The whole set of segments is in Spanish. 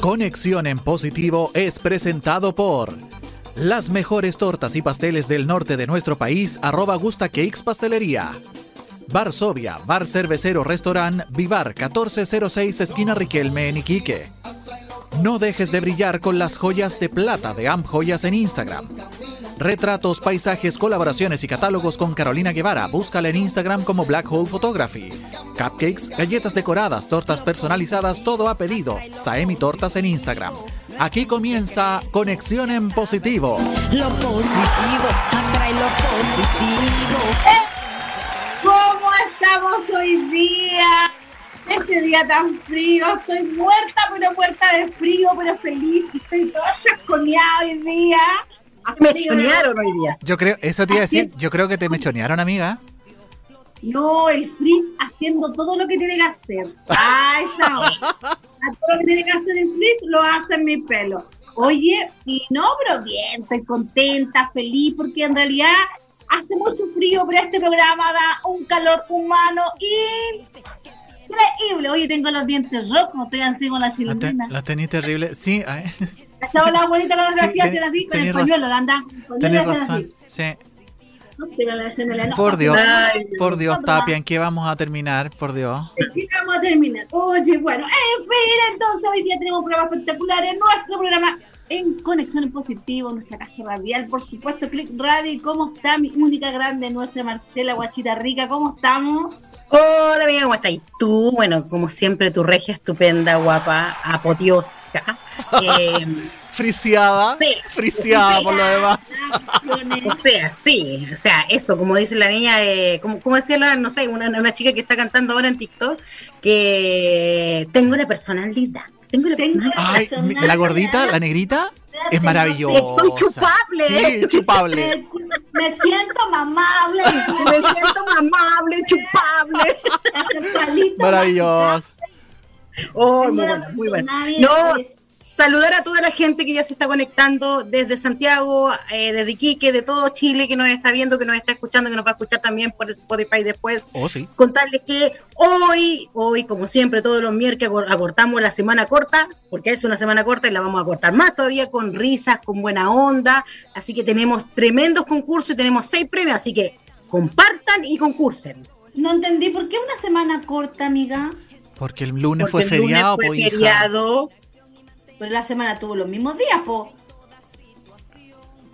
Conexión en Positivo es presentado por las mejores tortas y pasteles del norte de nuestro país, arroba Gusta Cakes Pastelería. Varsovia, Bar Cervecero Restaurant, Vivar 1406 Esquina Riquelme en Iquique. No dejes de brillar con las joyas de plata de Amp Joyas en Instagram. Retratos, paisajes, colaboraciones y catálogos con Carolina Guevara. Búscala en Instagram como Black Hole Photography. Cupcakes, galletas decoradas, tortas personalizadas, todo a pedido. Saemi Tortas en Instagram. Aquí comienza Conexión en Positivo. Lo positivo, atrae lo positivo. ¿Cómo estamos hoy día? Este día tan frío, estoy muerta, pero muerta de frío, pero feliz. Estoy toda chasconeada hoy día. Me chonearon hoy día. Yo creo, eso te iba a decir, yo creo que te mechonearon, amiga. No, el Frizz haciendo todo lo que tiene que hacer. Ah, esa hora. A todo lo que tiene que hacer el Frizz lo hace en mi pelo. Oye, y no, pero bien, estoy contenta, feliz, porque en realidad hace mucho frío, pero este programa da un calor humano increíble. Oye, tengo los dientes rojos, estoy así con la chilindrina. los tenéis terribles. Sí, ay, Estaba la abuelita la desgracia, Sí, hacen así, con el pañuelo, anda. tenés razón. Sí. Por Dios, por Dios. Tapia, ¿en qué vamos a terminar? Por Dios. Aquí vamos a terminar. Oye, bueno, en fin, entonces hoy día tenemos un programa espectacular en nuestro programa en Conexión en Positivo, nuestra casa radial, por supuesto, Click Radio. ¿Cómo está mi única grande, nuestra Marcela Guachita Rica? ¿Cómo estamos? Hola, amiga, ¿cómo estás? Y tú, bueno, como siempre, tu regia estupenda, guapa, apoteósica. Eh, Friciada. Sí. Friciada por lo demás. o sea, sí, o sea, eso, como dice la niña, eh, como, como decía la, no sé, una, una chica que está cantando ahora en TikTok, que tengo una personalidad. Tengo una Tengo personalidad. Ay, la gordita, la negrita, es maravillosa. Estoy chupable. Sí, chupable. Me, me siento mamable. Me siento mamable, chupable. Maravilloso. Oh, muy bueno, muy bueno. No, saludar a toda la gente que ya se está conectando desde Santiago, eh, desde Iquique, de todo Chile, que nos está viendo, que nos está escuchando, que nos va a escuchar también por Spotify después. Oh, sí. Contarles que hoy, hoy, como siempre, todos los miércoles acor- acortamos la semana corta, porque es una semana corta y la vamos a cortar más todavía con risas, con buena onda. Así que tenemos tremendos concursos y tenemos seis premios, así que compartan y concursen. No entendí, ¿por qué una semana corta, amiga? Porque el lunes Porque fue el lunes feriado, fue po, hija. Pero la semana tuvo los mismos días, po.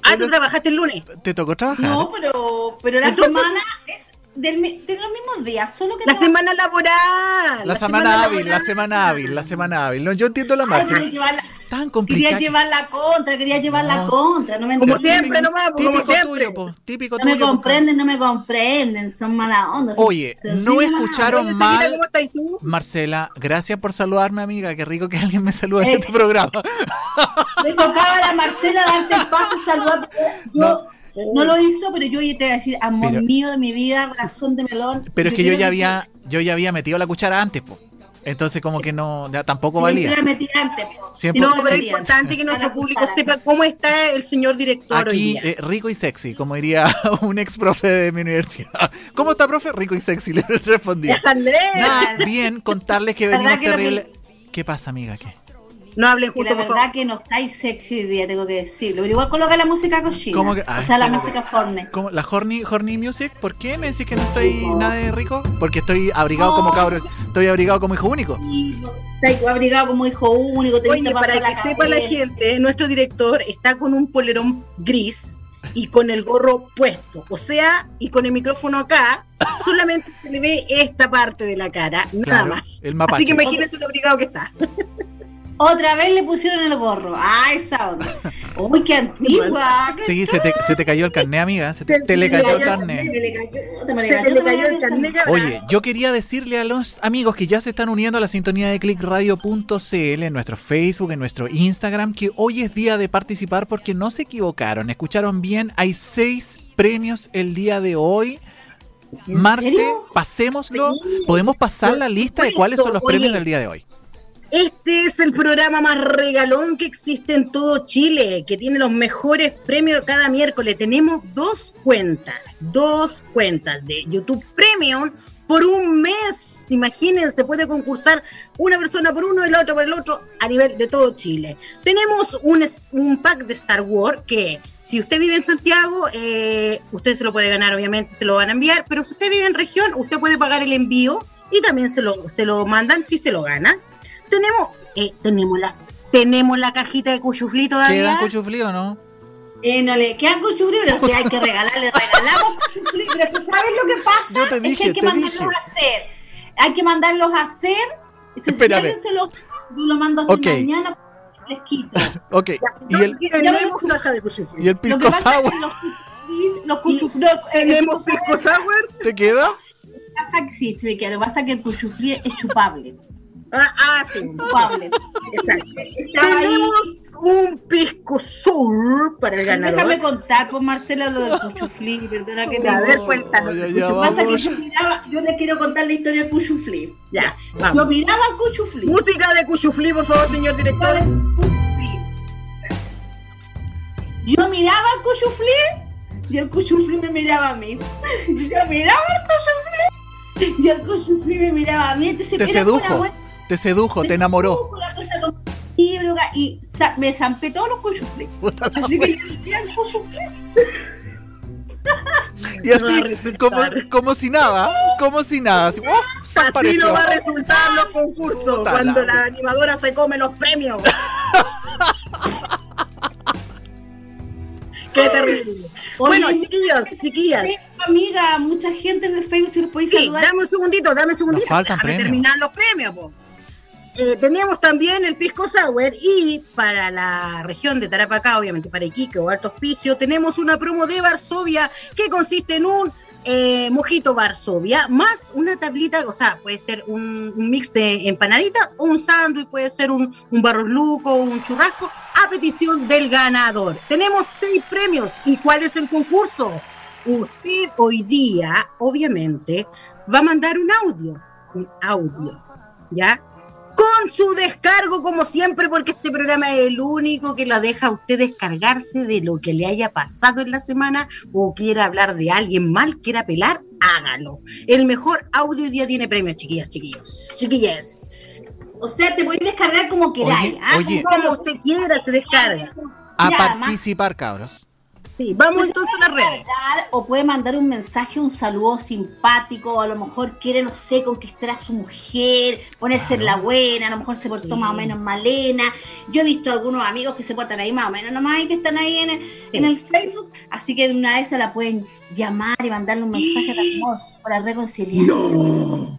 Ah, tú trabajaste el lunes. Te tocó trabajar. No, pero, pero la Entonces- semana es del, mi- de los mismos días, solo que La no- semana laboral. La, semana, hábil, la semana hábil, la semana hábil. No, yo entiendo la quería llevarla- Tan Quería complicado. llevar la contra, quería llevar la No, contra, no me Como siempre, nomás, pues, como Típico siempre. tuyo, po. Típico No me tuyo. po. comprenden, no me comprenden, son mala onda. Oye, son no escucharon mal. ¿Cómo estás tú? Marcela, gracias por saludarme, amiga. Qué rico que alguien me salude en Eh. este programa. Le tocaba a la Marcela darte el paso, saludar. Yo no, lo hizo, pero yo te voy a decir, amor Pero- mío de mi vida, corazón de melón. Pero es que yo ya había, yo ya había metido la cuchara antes, po. Entonces como que no, ya tampoco valía. Siempre la metí antes, po. Siempre- No, pero es importante que nuestro público sepa cómo está el señor director hoy Aquí, día. eh, rico y sexy, como diría un ex profe de mi universidad. ¿Cómo está, profe? Rico y sexy, le respondí. Nada, bien, contarles que ¿Verdad venimos que terrible. ¿Qué pasa, amiga? ¿Qué? No hablen Que la verdad favor. que no estáis sexy hoy día, tengo que decirlo. Pero igual coloca la música cochina. ¿Cómo que- o Ay, sea, la música forne. ¿Cómo? ¿La horny, horny music? ¿Por qué me decís que no estoy nada de rico? Porque estoy abrigado como cabro, estoy abrigado como hijo único. Está abrigado como hijo único. te Oye, para que sepa la gente, nuestro director está con un polerón gris y con el gorro puesto. O sea, y con el micrófono acá, solamente se le ve esta parte de la cara, nada Claro, más. el. Así que imagínense lo abrigado que está. Otra vez le pusieron el gorro. Ah, esa onda. Uy, qué antigua. qué Sí, se te, se te cayó el carné, amiga. Se te, Se- te le cayó el carné. Se le cayó, el carnet. Oye, yo quería decirle a los amigos que ya se están uniendo a la sintonía de clickradio.cl en nuestro Facebook, en nuestro Instagram, que hoy es día de participar porque no se equivocaron, escucharon bien, hay seis premios el día de hoy. ¿En Marce, serio? pasémoslo. Podemos pasar la lista de cuáles son los Oye. premios del día de hoy. Este es el programa más regalón que existe en todo Chile, que tiene los mejores premios cada miércoles. Tenemos dos cuentas, dos cuentas de YouTube Premium por un mes. Imagínense, puede concursar una persona por uno y la otra por el otro a nivel de todo Chile. Tenemos un, un pack de Star Wars que si usted vive en Santiago, eh, usted se lo puede ganar, obviamente se lo van a enviar, pero si usted vive en región, usted puede pagar el envío y también se lo, se lo mandan si se lo gana. Tenemos, eh, tenemos la tenemos la cajita de cuchuflí ¿Quedan todavía. cuchuflí o no? Eh, no le quedan cuchuflí, pero si hay que regalarle, regalamos cuchuflí. Pero es que ¿sabes lo que pasa? Yo te es dije, que hay que mandarlos dije. a hacer. Hay que mandarlos a hacer. Si se lo yo lo mando a hacer Ok. mañana, les quito. Ok. ¿Y el, tenemos caja de cuchuflí. y el Lo pisco que pasa es sour que los los cuchuflí, Tenemos pisco sour. te queda? pasa que sí, Tricky, lo que pasa es que el cuchuflí es chupable. Ah, ah, sí. Chupable. Exacto. Tenemos un pisco sour para el Déjame ganador. contar, pues Marcela, lo del cuchuflí, perdona que te A ver, cuéntanos. Ya, Lo ya, pasa que yo miraba, yo le quiero contar la historia del cuchuflí. Ya, Yo miraba el cuchuflí. Música de cuchuflí, por favor, señor director. Yo miraba el cuchuflí y el cuchuflí me miraba a mí. Yo miraba el cuchuflí y el cuchuflí me miraba a mí. Entonces, Te era sedujo. Te sedujo, te enamoró. cosa y sa- me zampé todos los la Así que. Y así, como, como si nada, como si nada. Así, ¡oh! apareció. no va a resultar los concursos Puta cuando la- la animadora se come los premios. Qué terrible. Bueno, Oye, chiquillos, chiquillas. amiga, mucha gente en el Facebook, si los podéis Sí, saludar. dame un segundito, dame un segundito. Nos faltan Déjame premios. terminar los premios, po. Eh, teníamos también el Pisco Sour y para la región de Tarapacá, obviamente para Iquique o Alto Hospicio, tenemos una promo de Varsovia que consiste en un eh, mojito Varsovia más una tablita, o sea, puede ser un, mix de empanaditas o un sándwich, puede ser un, un barros luco, un churrasco, a petición del ganador. Tenemos seis premios. ¿Y cuál es el concurso? Usted hoy día, obviamente, va a mandar un audio, un audio, ¿ya? Con su descargo, como siempre, porque este programa es el único que lo deja a usted descargarse de lo que le haya pasado en la semana o quiera hablar de alguien mal, quiera pelar, hágalo. El mejor audio hoy día tiene premios, chiquillas, chiquillos. Chiquillas. O sea, te podéis descargar como queráis. Oye, ¿ah? oye. Como usted quiera, se descarga. A participar, cabros. Sí, vamos entonces a las redes. mandar o puede mandar un mensaje, un saludo simpático, o a lo mejor quiere, no sé, conquistar a su mujer, ponerse en la buena, a lo mejor se portó Sí. más o menos malena. Yo he visto algunos amigos que se portan ahí más o menos nomás y que están ahí en el, en el Facebook, así que de una vez se la pueden llamar y mandarle un mensaje tan hermoso para reconciliar. No.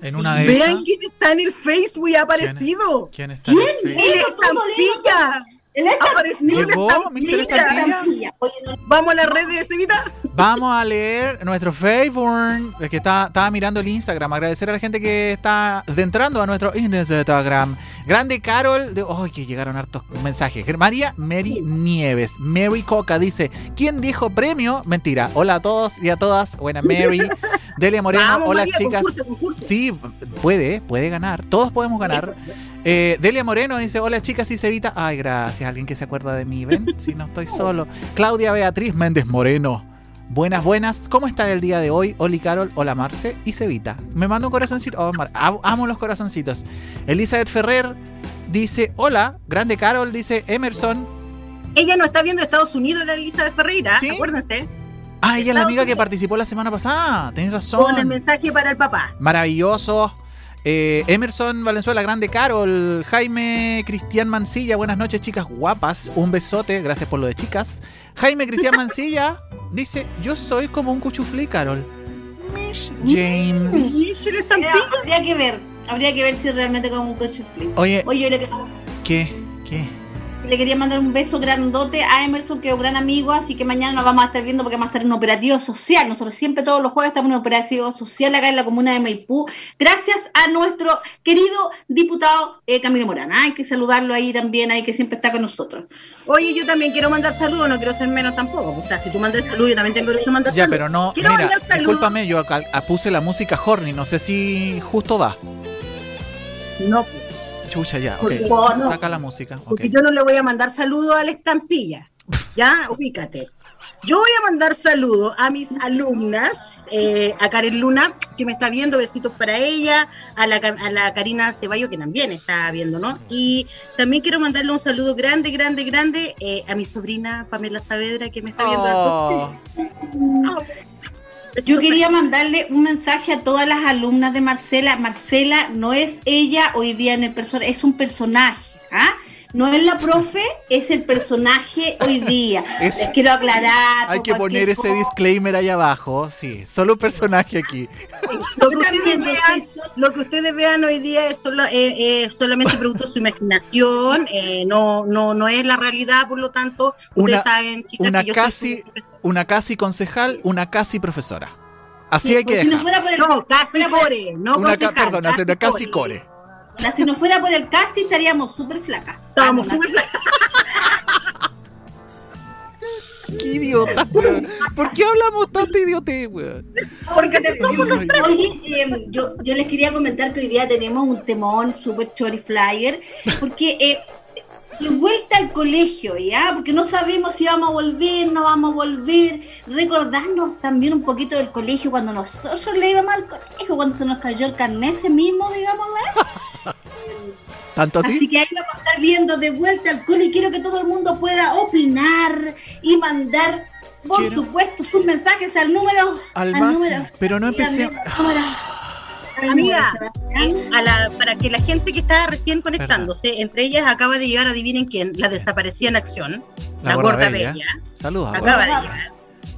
En una de Vean esas. quién está en el Facebook y ha aparecido. ¿Quién está en el ¿Quién? Facebook? El estampilla. El hecho Apareció el Llegó, Mr. estampilla. Estampilla. Oye, no, Vamos a las redes, Evita. Vamos a leer nuestro Facebook. Es que está, estaba mirando el Instagram. Agradecer a la gente que está entrando a nuestro Instagram. Grande Carol. De, ¡Ay, que llegaron hartos mensajes! María Mary Nieves. Mary Coca dice: ¿Quién dijo premio? Mentira. Hola a todos y a todas. Buena Mary. Delia Moreno. Vamos, Hola, María, chicas. concurso, concurso. Sí, puede, puede ganar. Todos podemos ganar. Eh, Delia Moreno dice, hola chicas y Cevita. Ay, gracias, alguien que se acuerda de mí, ¿ven? Si no estoy solo. Claudia Beatriz Méndez Moreno. Buenas, buenas. ¿Cómo está el día de hoy? Oli Carol, hola Marce y Cevita. Me manda un corazoncito. Oh, Mar- amo, los corazoncitos. Elizabeth Ferrer dice, hola. Grande Carol dice, Emerson. Ella no está viendo Estados Unidos, la Elizabeth Ferreira, ¿Sí? acuérdense. Ah, ella es la amiga que Unidos. participó la semana pasada. Tenés razón. Con el mensaje para el papá. Maravilloso. Eh, Emerson Valenzuela, grande Carol, Jaime Cristian Mancilla, buenas noches chicas guapas, un besote, gracias por lo de chicas. Jaime Cristian Mancilla dice, yo soy como un cuchuflí, Carol. Mish James. Y el estampilla. habría que ver, habría que ver si realmente como un coche flip. Oye, Oye, ¿qué? ¿Qué? Le quería mandar un beso grandote a Emerson, que es un gran amigo, así que mañana nos vamos a estar viendo porque vamos a estar en un operativo social. Nosotros siempre todos los jueves estamos en un operativo social acá en la comuna de Maipú, gracias a nuestro querido diputado eh, Camilo Morán. Hay que saludarlo ahí también, ahí que siempre está con nosotros. Oye, yo también quiero mandar saludos, no quiero ser menos tampoco. O sea, si tú mandas saludos, yo también tengo derecho a mandar Ya, saludos. pero no, Quiero mira, mandar saludos. discúlpame, yo acá puse la música horny, no sé si justo va. No, Chucha, ya, ok. Porque- no. Saca la música, porque yo no le voy a mandar saludos a la estampilla. Ya, ubícate. Yo voy a mandar saludos a mis alumnas, eh, a Karen Luna, que me está viendo, besitos para ella, a la, a la Karina Ceballo, que también está viendo, ¿no? Y también quiero mandarle un saludo grande, grande, grande eh, a mi sobrina Pamela Saavedra, que me está viendo. Oh. Yo quería mandarle un mensaje a todas las alumnas de Marcela. Marcela no es ella hoy día en el personaje, es un personaje, ¿ah? No es la profe, es el personaje hoy día. Es- Les quiero aclarar. Hay que poner ese cosa. disclaimer ahí abajo, sí, solo personaje aquí. Lo que, ustedes vean, lo que ustedes vean hoy día es solo, eh, eh, solamente producto de su imaginación, eh, no, no, no es la realidad, por lo tanto, Una- ustedes saben, chicas, una que yo soy casi-. Una casi concejal, una casi profesora. Así Sí, hay que si no fuera por el, No, casi fuera por- core, no Una concejal, una casi core. La- si no fuera por el casi estaríamos súper flacas. Estábamos súper Qué idiota, weón. ¿Por qué hablamos tanta idiotez, weón? Porque somos los Oye, eh, yo, yo les quería comentar que hoy día tenemos un temón super chori flyer, porque eh, de vuelta al colegio, ¿ya? Porque no sabemos si vamos a volver, no vamos a volver. Recordarnos también un poquito del colegio cuando nosotros le íbamos al colegio, cuando se nos cayó el carnet ese mismo, digamos, ¿Tanto Así así? que ahí vamos a estar viendo de vuelta al cole y quiero que todo el mundo pueda opinar y mandar, por Quiero- supuesto, sus mensajes al número. Al máximo, número- pero no empecé. amiga, a la, para que la gente que está recién conectándose, entre ellas acaba de llegar, adivinen quién, la desaparecida en acción, la, gorda bella, Saludos, a acaba de llegar.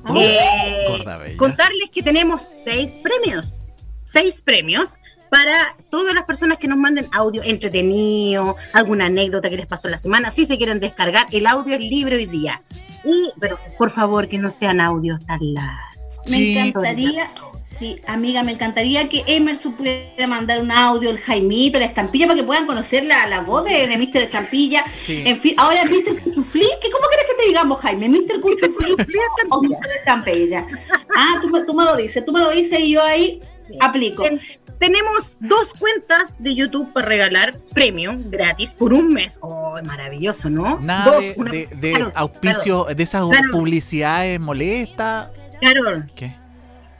Ah, Eh, Gorda bella. contarles que tenemos seis premios, seis premios para todas las personas que nos manden audio entretenido, alguna anécdota que les pasó en la semana, si se quieren descargar, el audio es libre hoy día. Y, pero por favor que no sean audios tan largos. Me encantaría, sí, amiga, me encantaría que Emerson pudiera mandar un audio, el Jaimito, la estampilla, para que puedan conocer la, la voz de, de Mr. Estampilla. Sí. En fin, ahora Mr. Cuchuflí, ¿qué, ¿cómo quieres que te digamos, Jaime? ¿Mr. Cuchuflí o Mr. Estampilla? Ah, tú, me- tú me lo dices, tú me lo dices y yo ahí aplico. Ten- tenemos dos cuentas de YouTube para regalar premio gratis por un mes. Oh, maravilloso, ¿no? Nada Dos, de, una- de- de Carol, auspicio, de esas publicidades molestas. Carol, ¿Qué?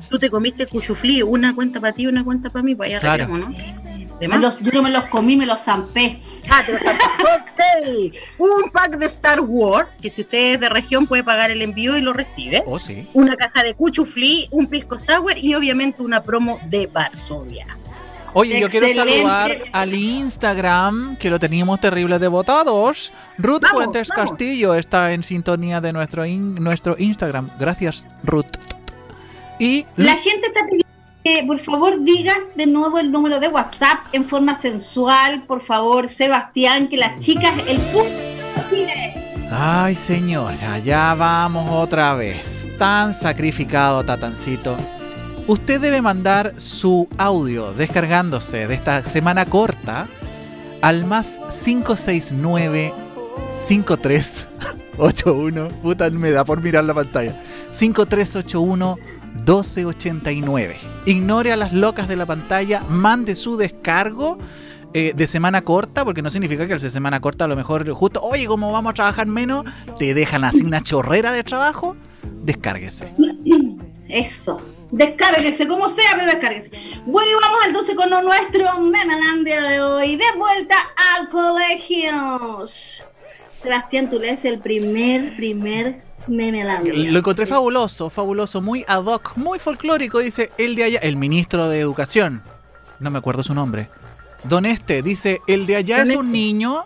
tú te comiste cuchuflí, una cuenta para ti una cuenta para mí, para allá Claro. arreglamos, ¿no? ¿De más? los- yo no me los comí, me los zampé. Ah, te lo saco. Ok. Un pack de Star Wars, que si usted es de región puede pagar el envío y lo recibe. Oh, sí. Una caja de cuchuflí, un pisco sour y obviamente una promo de Varsovia. Oye, yo quiero saludar al Instagram, que lo teníamos terrible de votados. Ruth Vamos, Fuentes vamos. Castillo está en sintonía de nuestro, in- nuestro Instagram. Gracias, Ruth. Y La gente está pidiendo que por favor digas de nuevo el número de WhatsApp en forma sensual, por favor, Sebastián, que las chicas, el. Ay, señora, ya vamos otra vez. Tan sacrificado, Tatancito. Usted debe mandar su audio descargándose de esta semana corta al más 569 5381. Puta, me da por mirar la pantalla. 5381 1289. Ignore a las locas de la pantalla, mande su descargo eh, de semana corta, porque no significa que el de semana corta a lo mejor justo, oye, como vamos a trabajar menos, te dejan así una chorrera de trabajo, descárguese. Eso. Descárguese, como sea, pero descárguese. Bueno, y vamos entonces con nuestro Memelandia de hoy. De vuelta al colegio. Sebastián, tú lees el primer, primer Memelandia. Lo encontré fabuloso, fabuloso, muy ad hoc, muy folclórico, dice el de allá, el ministro de Educación, no me acuerdo su nombre. Don Este dice, el de allá Don es un Este. niño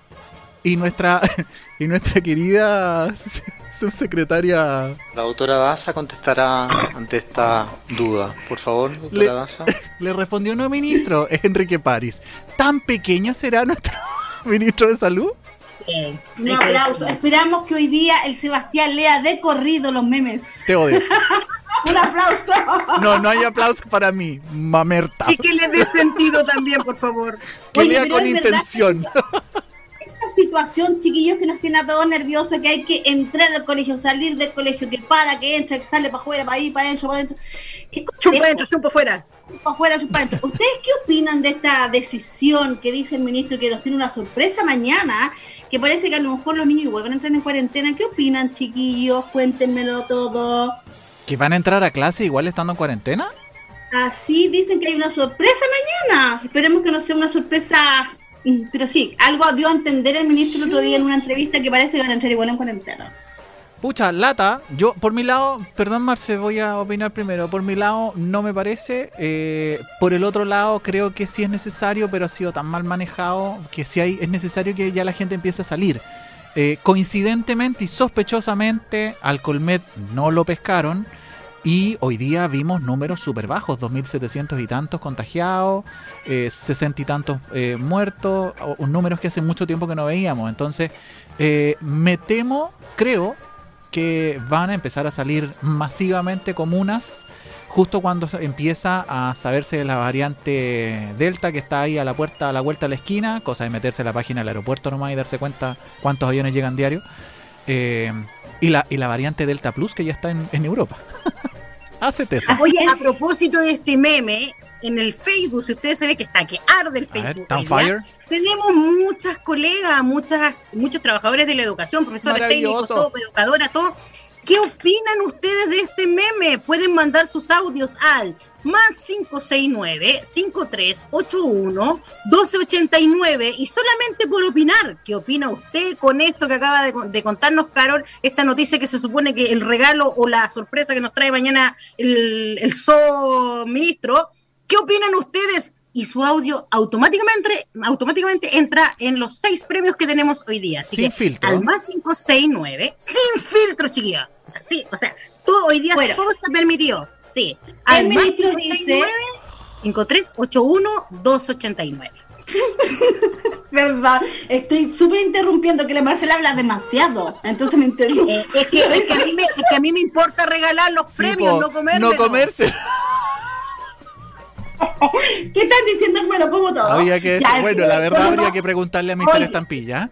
y nuestra y nuestra querida subsecretaria La doctora Daza contestará ante esta duda. Por favor, doctora Le- Daza. le respondió no ministro, Enrique París. ¿Tan pequeño será nuestro ministro de salud? Un aplauso. Esperamos que hoy día el Sebastián lea de corrido los memes. Te odio. Un aplauso. No, no hay aplausos para mí, mamerta. Y que le dé sentido también, por favor. Que Oye, lea con intención. Esta situación, chiquillos, que nos tiene a todos nerviosos, que hay que entrar al colegio, salir del colegio, que para, que entra, que sale para afuera, para ahí, para adentro, para adentro. Chupa adentro, chupa afuera. para afuera, chupa adentro. ¿Ustedes qué opinan de esta decisión que dice el ministro que nos tiene una sorpresa mañana? Que parece que a lo mejor los niños igual van a entrar en cuarentena. ¿Qué opinan, chiquillos? Cuéntenmelo todo. ¿Que van a entrar a clase igual estando en cuarentena? Así dicen que hay una sorpresa mañana. Esperemos que no sea una sorpresa. mm, Pero sí, algo dio a entender el ministro el otro día en una entrevista que parece que van a entrar igual en cuarentena. Pucha, lata. Yo, por mi lado, perdón, Marce, voy a opinar primero. Por mi lado, no me parece. Eh, por el otro lado, creo que sí es necesario, pero ha sido tan mal manejado que sí hay, es necesario que ya la gente empiece a salir. Eh, coincidentemente y sospechosamente, al Colmet no lo pescaron. Y hoy día vimos números súper bajos, 2.700 y tantos contagiados, eh, 60 y tantos eh, muertos, números que hace mucho tiempo que no veíamos. Entonces, eh, me temo, creo, que van a empezar a salir masivamente comunas justo cuando empieza a saberse de la variante Delta que está ahí a la puerta, a la vuelta de la esquina, cosa de meterse en la página del aeropuerto nomás y darse cuenta cuántos aviones llegan diario. Eh, y, la, y la variante Delta Plus que ya está en, en Europa. Hacete eso. Oye, a propósito de este meme, en el Facebook, si ustedes se ve que está, que arde el ver, Facebook. Tenemos muchas colegas, muchas, muchos trabajadores de la educación, profesores técnicos, todo, educadoras, todo. ¿Qué opinan ustedes de este meme? Pueden mandar sus audios al más 569-5381-1289 y solamente por opinar, ¿qué opina usted con esto que acaba de, de contarnos Carol? Esta noticia que se supone que el regalo o la sorpresa que nos trae mañana el, el so ministro, ¿qué opinan ustedes? Y su audio automáticamente, automáticamente entra en los seis premios que tenemos hoy día. Así Sin que filtro. al más 569, sin filtro, chiquilla. O sea, sí, o sea, todo hoy día Bueno. todo está permitido. Sí. El Al más ministro dice- 5381-289. ¿Verdad? Estoy súper interrumpiendo que la Marcela habla demasiado. Entonces me interrumpe. Eh, es, que, es, que a mí me, es que a mí me importa regalar los Sí, premios, po, no comerme. No comerse. ¿Qué están diciendo que me lo como todo? Habría que Ya, bueno, la verdad habría que preguntarle a Mr. Oye. Estampilla.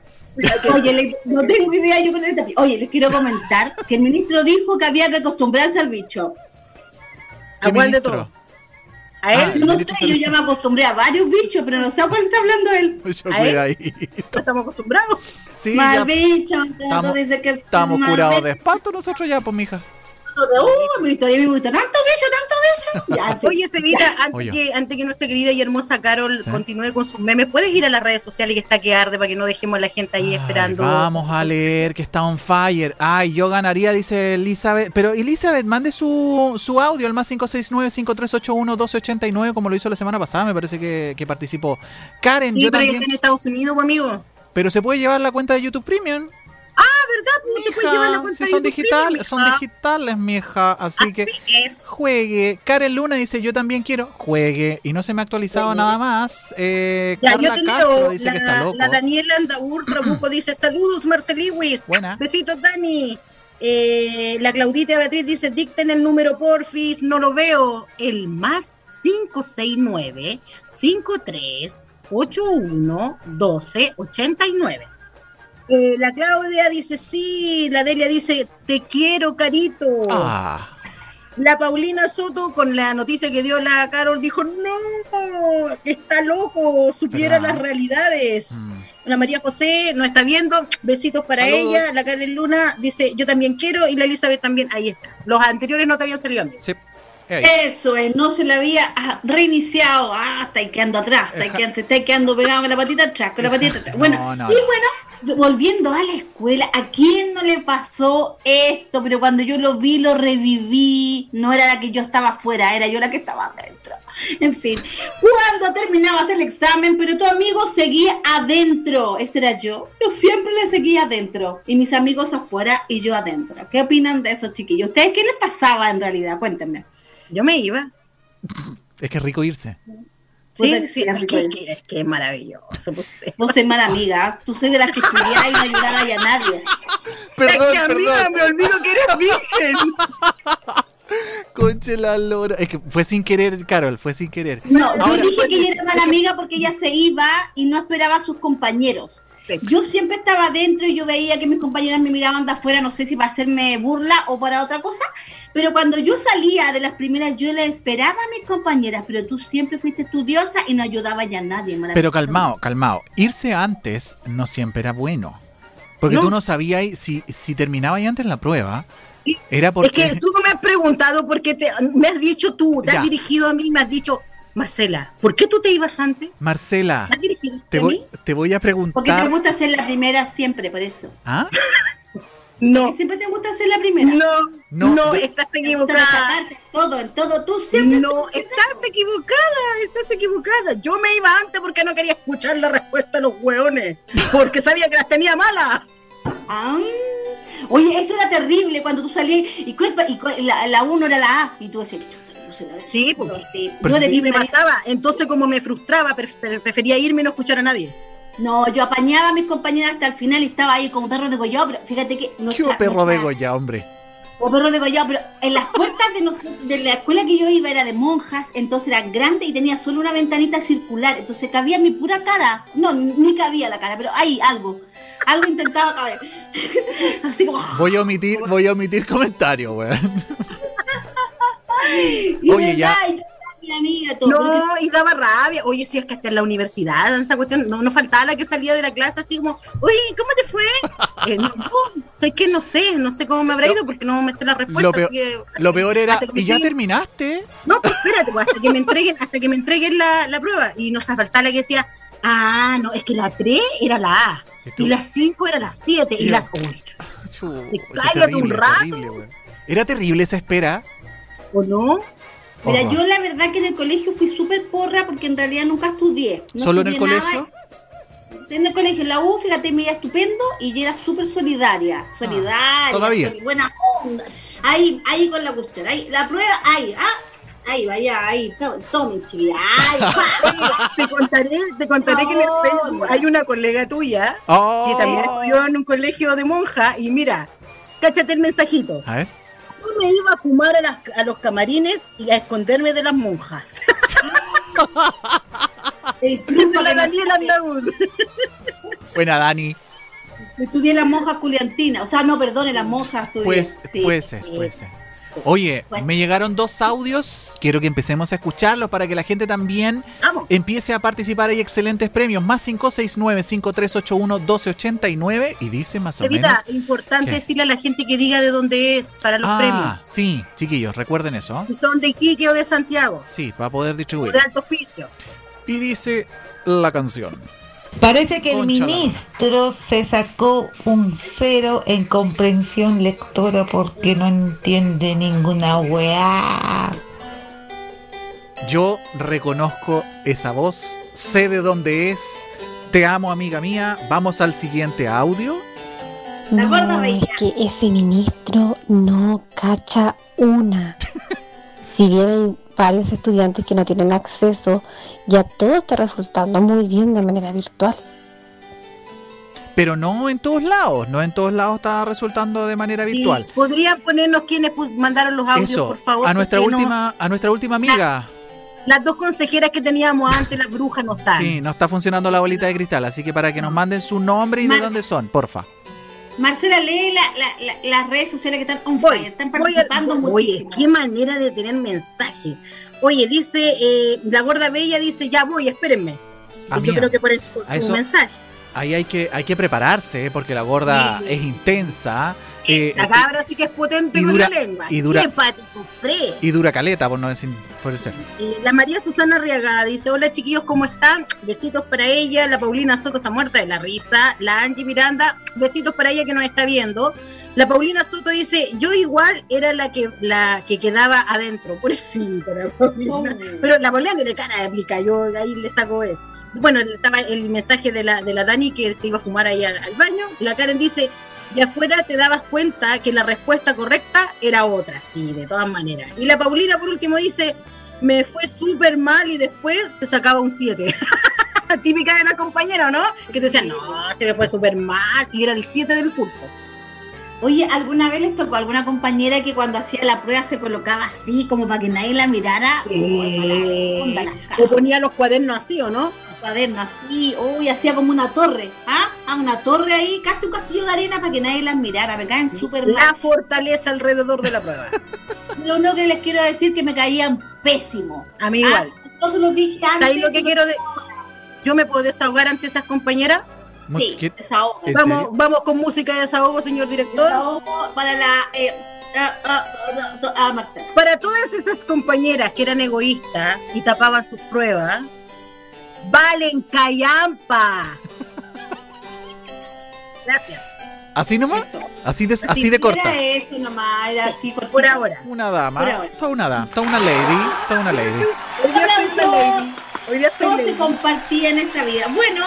Oye, le- no tengo idea yo con el tapi- Oye, les quiero comentar que el ministro dijo que había que acostumbrarse al bicho. ¿A cuál de todos? ¿A Ah, él? Yo no sé, yo ya me acostumbré a varios bichos, pero no sé a cuál está hablando él. Yo ¿A él? cuidadito. ¿No estamos acostumbrados? Sí, Mal ya bicho, estamos- dice que estamos curados de espanto nosotros ya, pues, mija. Uh, me me tanto bicho, tanto bicho. Ya, sí. Oye, Sevita, antes Oye. que, antes que nuestra querida y hermosa Carol Sí. continúe con sus memes, ¿puedes ir a las redes sociales que está que arde para que no dejemos a la gente ahí Ay, esperando? Vamos a leer que está on fire. Ay, yo ganaría, dice Elizabeth. Pero Elizabeth, mande su, su audio al más 569-5381-1289, como lo hizo la semana pasada, me parece que, que participó. Karen, Sí, yo pero también. está en Estados Unidos, pues, amigo. Pero se puede llevar la cuenta de YouTube Premium. Ah, ¿verdad? Te puedes llevar la Mija, cuenta si son digitales, Premium, son digitales, mija. Así, Así que es. juegue. Karen Luna dice, yo también quiero. Juegue. Y no se me ha actualizado nada más. Eh, Ya, Carla Castro dice La, que está loco. la Daniela Andaur Trabuco dice: Saludos, Marceliwis. Buena. Besitos, Dani. Eh, la Claudita Beatriz dice: Dicten el número porfis, no lo veo. El más 569 53 81 12 89. Eh, la Claudia dice sí, la Delia dice te quiero carito. Ah, La Paulina Soto, con la noticia que dio la Carol, dijo, no, que está loco, supiera las realidades. mm. La María José nos está viendo, besitos para ella. La Karen Luna dice, yo también quiero, y la Elizabeth también, ahí está. Los anteriores no te habían mí. Sí. Ahí. Eso es, no se le había ah, reiniciado. Ah, está quedando atrás, está quedando, está quedando pegado con la patita atrás, con la patita atrás. Bueno, No, no, y no. bueno, volviendo a la escuela, ¿a quién no le pasó esto? Pero cuando yo lo vi, lo reviví. No era la que yo estaba afuera, era yo la que estaba adentro. En fin, cuando terminabas el examen, pero tu amigo seguía adentro. Ese era yo. Yo siempre le seguía adentro. Y mis amigos afuera y yo adentro. ¿Qué opinan de eso, chiquillos? ¿Ustedes qué les pasaba en realidad? Cuéntenme. Yo me iba. Es que es rico irse. Sí, es rico que, es. que- es que es maravilloso. pues. Vos sois mala amiga. Tú sois de las que estudiaba y no ayudaba a nadie. Perdón, es que amiga, perdón. me olvido que eres virgen. Conche la lora. Es que fue sin querer, Carol, fue sin querer. No, yo dije que ella era mala amiga porque ella se iba y no esperaba a sus compañeros. Yo siempre estaba adentro y yo veía que mis compañeras me miraban de afuera, no sé si para hacerme burla o para otra cosa, pero cuando yo salía de las primeras, yo le esperaba a mis compañeras, pero tú siempre fuiste estudiosa y no ayudabas ya a nadie. Pero calmado, calmado. Irse antes no siempre era bueno. Porque No. tú no sabías si, si terminabas antes la prueba. Era Es porque. que tú no me has preguntado porque te, me has dicho tú, te Ya. has dirigido a mí, me has dicho, Marcela, ¿por qué tú te ibas antes? Marcela, ¿Me has dirigido te a voy, mí? te voy a Porque te preguntar. gusta ser la primera siempre, por eso. ¿Ah? No, Siempre te gusta ser la primera. no, No, no, estás equivocada. todo, en todo. Tú siempre. No, estás equivocada, estás equivocada. Yo me iba antes porque no quería escuchar la respuesta de los hueones, porque sabía que las tenía malas. Ah. Oye, eso era terrible cuando tú salías y, y la, la uno era la A y tú decías, Sí, pues. sí. Pero Yo de si me pasaba, entonces como me frustraba, pref- prefería irme y no escuchar a nadie. No, yo apañaba a mis compañeras hasta el final y estaba ahí como perro de gollado, pero fíjate que no ¿Qué perro de Goya, hombre? O perro de gollado, pero en las puertas de, nosotros- de la escuela que yo iba era de monjas, entonces era grande y tenía solo una ventanita circular, entonces cabía mi pura cara. No, ni cabía la cara, pero ahí algo. Algo intentaba caber. Así como. Voy a omitir, voy a omitir comentarios, weón. Y Oye, ya. amiga, todo. No, y daba rabia. Oye, si es que hasta en la universidad, en esa cuestión, no, no faltaba la que salía de la clase así como, oye, ¿cómo te fue? Eh, no, no, sé que no sé, no sé cómo me habrá ido porque no me sé la respuesta. Lo peor, así que- lo peor era. ¿Y ya terminaste? No, pues espérate, pues, hasta que me entreguen, hasta que me entreguen la, la prueba. Y nos faltaba la que decía, ah, no, es que la 3 era la A, Y la 5 era la 7, y Y- las. Uy, Chu, Sí, qué cállate un rato. terrible. Era terrible esa espera. ¿O no? Mira, yo la verdad que en el colegio fui súper porra porque en realidad nunca estudié. No ¿Solo en el nada. colegio? En el colegio, en la U, fíjate, me iba estupendo y yo era súper solidaria. Solidaria. Ah, todavía. soli- buena onda. Ahí, ahí con la cuestión. Ahí, la prueba, ahí, ah. Ahí, vaya, ahí. to- Tome, chiquilla. Ay. Te contaré, te contaré que en el Facebook hay una colega tuya Oh. que también estudió en un colegio de monja y mira, cáchate el mensajito. A ver. Yo me iba a fumar a, las- a los camarines y a esconderme de las monjas. El Esa es la Daniela. Andaur. Buena, Dani. Estudié las monjas culiantinas. O sea, no, perdone, las monjas estudié. Pues, Sí, puede ser, sí. puede ser. Oye, me llegaron dos audios. Quiero que empecemos a escucharlos para que la gente también Vamos. empiece a participar. Hay excelentes premios. Más 569-5381-1289. Y dice más o menos. Evita, importante ¿Qué? decirle a la gente que diga de dónde es para los ah, premios. sí, chiquillos, recuerden eso. Si son de Iquique o de Santiago, Sí, para poder o distribuir. de Alto Oficio. Y dice la canción. Parece que el ministro se sacó un cero en comprensión lectora porque no entiende ninguna weá. Yo reconozco esa voz, sé de dónde es. Te amo, amiga mía. Vamos al siguiente audio. No, es que ese ministro no cacha una. Si bien varios estudiantes que no tienen acceso, ya todo está resultando muy bien de manera virtual. Pero no en todos lados, no en todos lados está resultando de manera virtual. Y ¿Podrían ponernos quienes mandaron los audios, Eso, por favor? a nuestra no- última, a nuestra última amiga. las dos consejeras que teníamos antes, las brujas, no están. Sí, no está funcionando la bolita de cristal, así que para que nos manden su nombre y de dónde son, porfa. Marcela, lee la- la- la- las redes sociales que están on Voy, fire. Están voy participando oye, muchísimo. qué manera de tener mensaje. Oye, dice, eh, la gorda bella dice, ya voy, espérenme. Ah, Yo creo que por el su eso- mensaje. Ahí hay que, hay que prepararse, ¿eh? porque la gorda Sí. es intensa. Eh, La cabra sí que es potente y con dura- la lengua. y dura- Qué y dura caleta, por no decir, por ser. Eh, la María Susana Arriaga dice, hola chiquillos, ¿cómo están? Besitos para ella. La Paulina Soto está muerta de la risa. La Angie Miranda, besitos para ella que nos está viendo. La Paulina Soto dice, yo igual era la que la que quedaba adentro. Pobrecita la Paulina. Oh. Pero la Paulina tiene cara de aplica, yo ahí le saco él. Bueno, estaba el mensaje de la, de la Dani que se iba a fumar ahí al, al baño. La Karen dice, y afuera te dabas cuenta que la respuesta correcta era otra, sí, de todas maneras. Y la Paulina por último dice, me fue súper mal y después se sacaba un 7. Típica de la compañera, ¿no? Que te decían, no, se me fue súper mal y era el 7 del curso. Oye, ¿alguna vez les tocó a alguna compañera que cuando hacía la prueba se colocaba así, como para que nadie la mirara? O ponía los cuadernos así, ¿o no? Cuaderno así, uy, hacía como una torre, ¿ah? Ah, una torre ahí, casi un castillo de arena para que nadie las mirara, me caen súper La mal. fortaleza alrededor de la prueba. Lo único que les quiero decir que me caían pésimo. A mí igual. Ah, entonces lo dije antes. ¿Sabes lo que quiero de... Yo me puedo desahogar ante esas compañeras. Sí, ¿qué? desahogo. ¿En Vamos, serio? vamos con música de desahogo, señor director. Desahogo para la... Eh, ah, ah, ah, ah, ah, Marcela. Para todas esas compañeras que eran egoístas y tapaban sus pruebas, valen callampa. Gracias. ¿Así nomás? ¿Así de, así de corta? Era eso nomás, era así. Por ahora. Una dama, toda una dama, toda una lady, toda una lady. Hoy día soy la lady. Hoy día soy todo se compartía en esta vida. Bueno,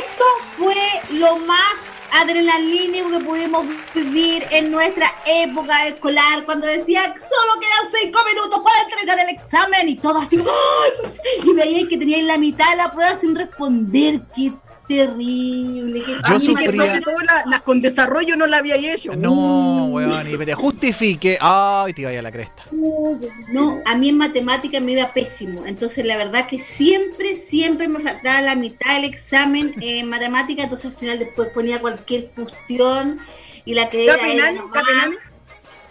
esto fue lo más adrenalínico que pudimos vivir en nuestra época escolar, cuando decía solo quedan cinco minutos para entregar el examen y todo así, ¡ay! y veía que teníais la mitad de la prueba sin responder, qué terrible. qué Yo que sufría- sobre todo la- las con desarrollo no la había hecho. No, Uh. weón, y te justifique. Ay, te vaya a la cresta. No, a mí en matemática me iba pésimo. Entonces, la verdad que siempre, siempre me faltaba la mitad del examen en matemática. Entonces, al final, después ponía cualquier cuestión y la que era. era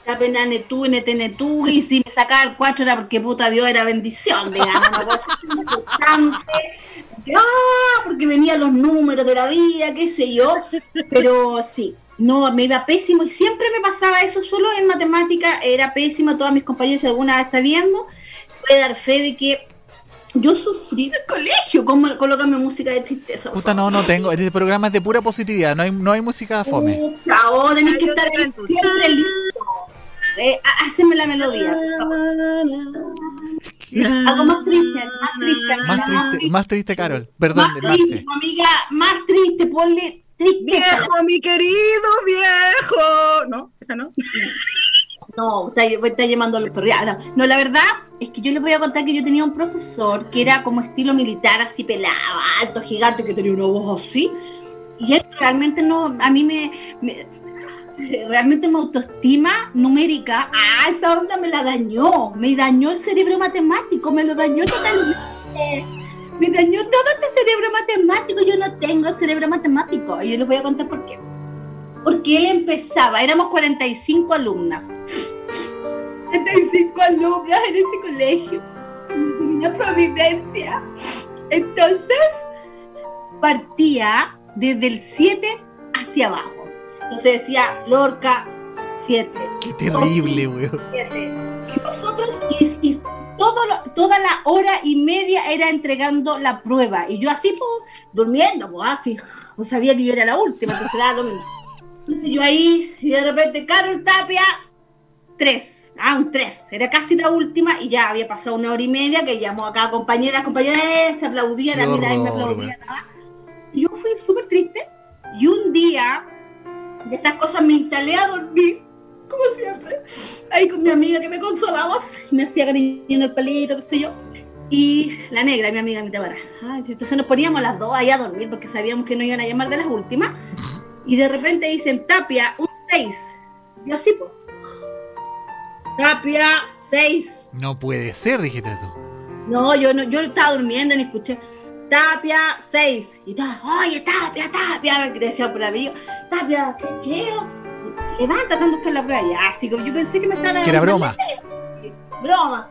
Capenane, nomás, Capenane. Capenane tú, NTN tú. Y si me sacaba el 4 era porque puta Dios era bendición, digamos. Una cosa importante. Ah, porque venían los números de la vida, qué sé yo. Pero sí, no, me iba pésimo y siempre me pasaba eso, solo en matemática era pésimo, todas mis compañeros, si alguna vez está viendo, puede dar fe de que yo sufrí en el colegio, como colócame música de tristeza. Puta, no, no tengo. Este programa es de pura positividad. No hay, no hay música fome. Puta, oh, tenés Ay, que estar siempre listo. Eh, la melodía. Algo más triste, más triste. Más triste, más triste, Carol. Perdón, más triste, Marce. amiga, más triste, ponle triste. Viejo, mi querido viejo. No, esa no. No, está, está llamando a los perros. No, no, la verdad es que yo les voy a contar que yo tenía un profesor que era como estilo militar, así pelado, alto, gigante, que tenía una voz así. Y él realmente no, a mí me, me- realmente mi autoestima numérica, ah, esa onda me la dañó, me dañó el cerebro matemático, me lo dañó totalmente. Me dañó todo este cerebro matemático, yo no tengo cerebro matemático. Y yo les voy a contar por qué. Porque él empezaba, éramos 45 alumnas. 35 alumnas en ese colegio. Una providencia. Entonces, partía desde el 7 hacia abajo. Entonces decía Lorca 7, Qué terrible, weón. 7. Y nosotros, y, y todo lo- toda la hora y media era entregando la prueba. Y yo así fue durmiendo, pues así. No sabía que yo era la última, entonces era lo mismo. Entonces yo ahí, y de repente, Carol Tapia, 3. Ah, un 3. Era casi la última y ya había pasado una hora y media que llamó acá compañeras, compañeras, eh, se aplaudían, a mí nadie me horror, aplaudía nada. Y yo fui súper triste y un día de estas cosas me instalé a dormir, como siempre, ahí con mi amiga que me consolaba, y me hacía cariño en el pelito, qué sé yo. Y la negra, mi amiga, mi tabara. Ay, entonces nos poníamos las dos ahí a dormir porque sabíamos que no iban a llamar de las últimas. Y de repente dicen Tapia, un 6. Yo así, pues. Tapia, 6. No puede ser, dijiste tú. No, yo no, yo estaba durmiendo ni escuché. Tapia 6. Y estaba, oye, Tapia, Tapia, que decía por ahí. Tapia, ¿qué creo? Levanta tanto que la prueba. Ya, así como yo pensé que me estaba. Que era broma. Broma.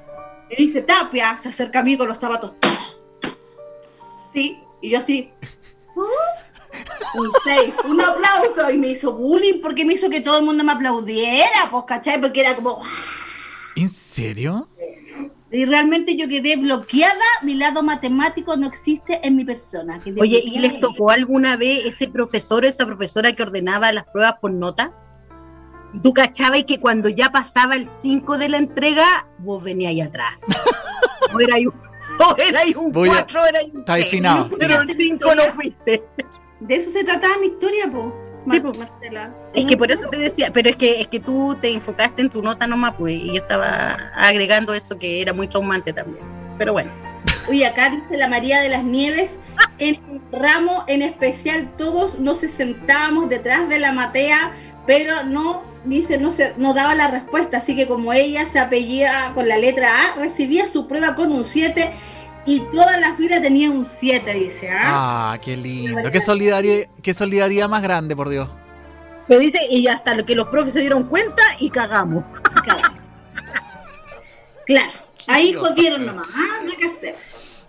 Y dice Tapia, se acerca a mí con los zapatos. Sí, y yo así. "Uh". Un 6, un aplauso. Y me hizo bullying porque me hizo que todo el mundo me aplaudiera, pues, ¿cachai? Porque era como. ¿En serio? Y realmente yo quedé bloqueada, mi lado matemático no existe en mi persona. Quedé Oye, ¿y les tocó alguna vez ese profesor o esa profesora que ordenaba las pruebas por nota? ¿Tú cachabas que cuando ya pasaba el 5 de la entrega, vos venías ahí atrás? O era ahí un, o era ahí un Voy a- 4, era ahí un Está 3. definado. Pero el 5 no fuiste. De eso se trataba mi historia, po. Marcela. Es que por eso te decía, pero es que es que tú te enfocaste en tu nota nomás, pues, y yo estaba agregando eso que era muy traumante también. Pero bueno, Oye, acá dice la María de las Nieves, en un ramo en especial todos nos sentábamos detrás de la matea, pero no, dice, no, se, no daba la respuesta, así que como ella se apellida con la letra A, recibía su prueba con un 7 y toda la fila tenía un 7, dice. ¿ah? Ah, qué lindo. Qué solidaridad, qué solidaridad más grande, por Dios. Me dice, y hasta lo que los profes se dieron cuenta y cagamos. Claro, ahí jodieron nomás, ¿ah? no hay que hacer.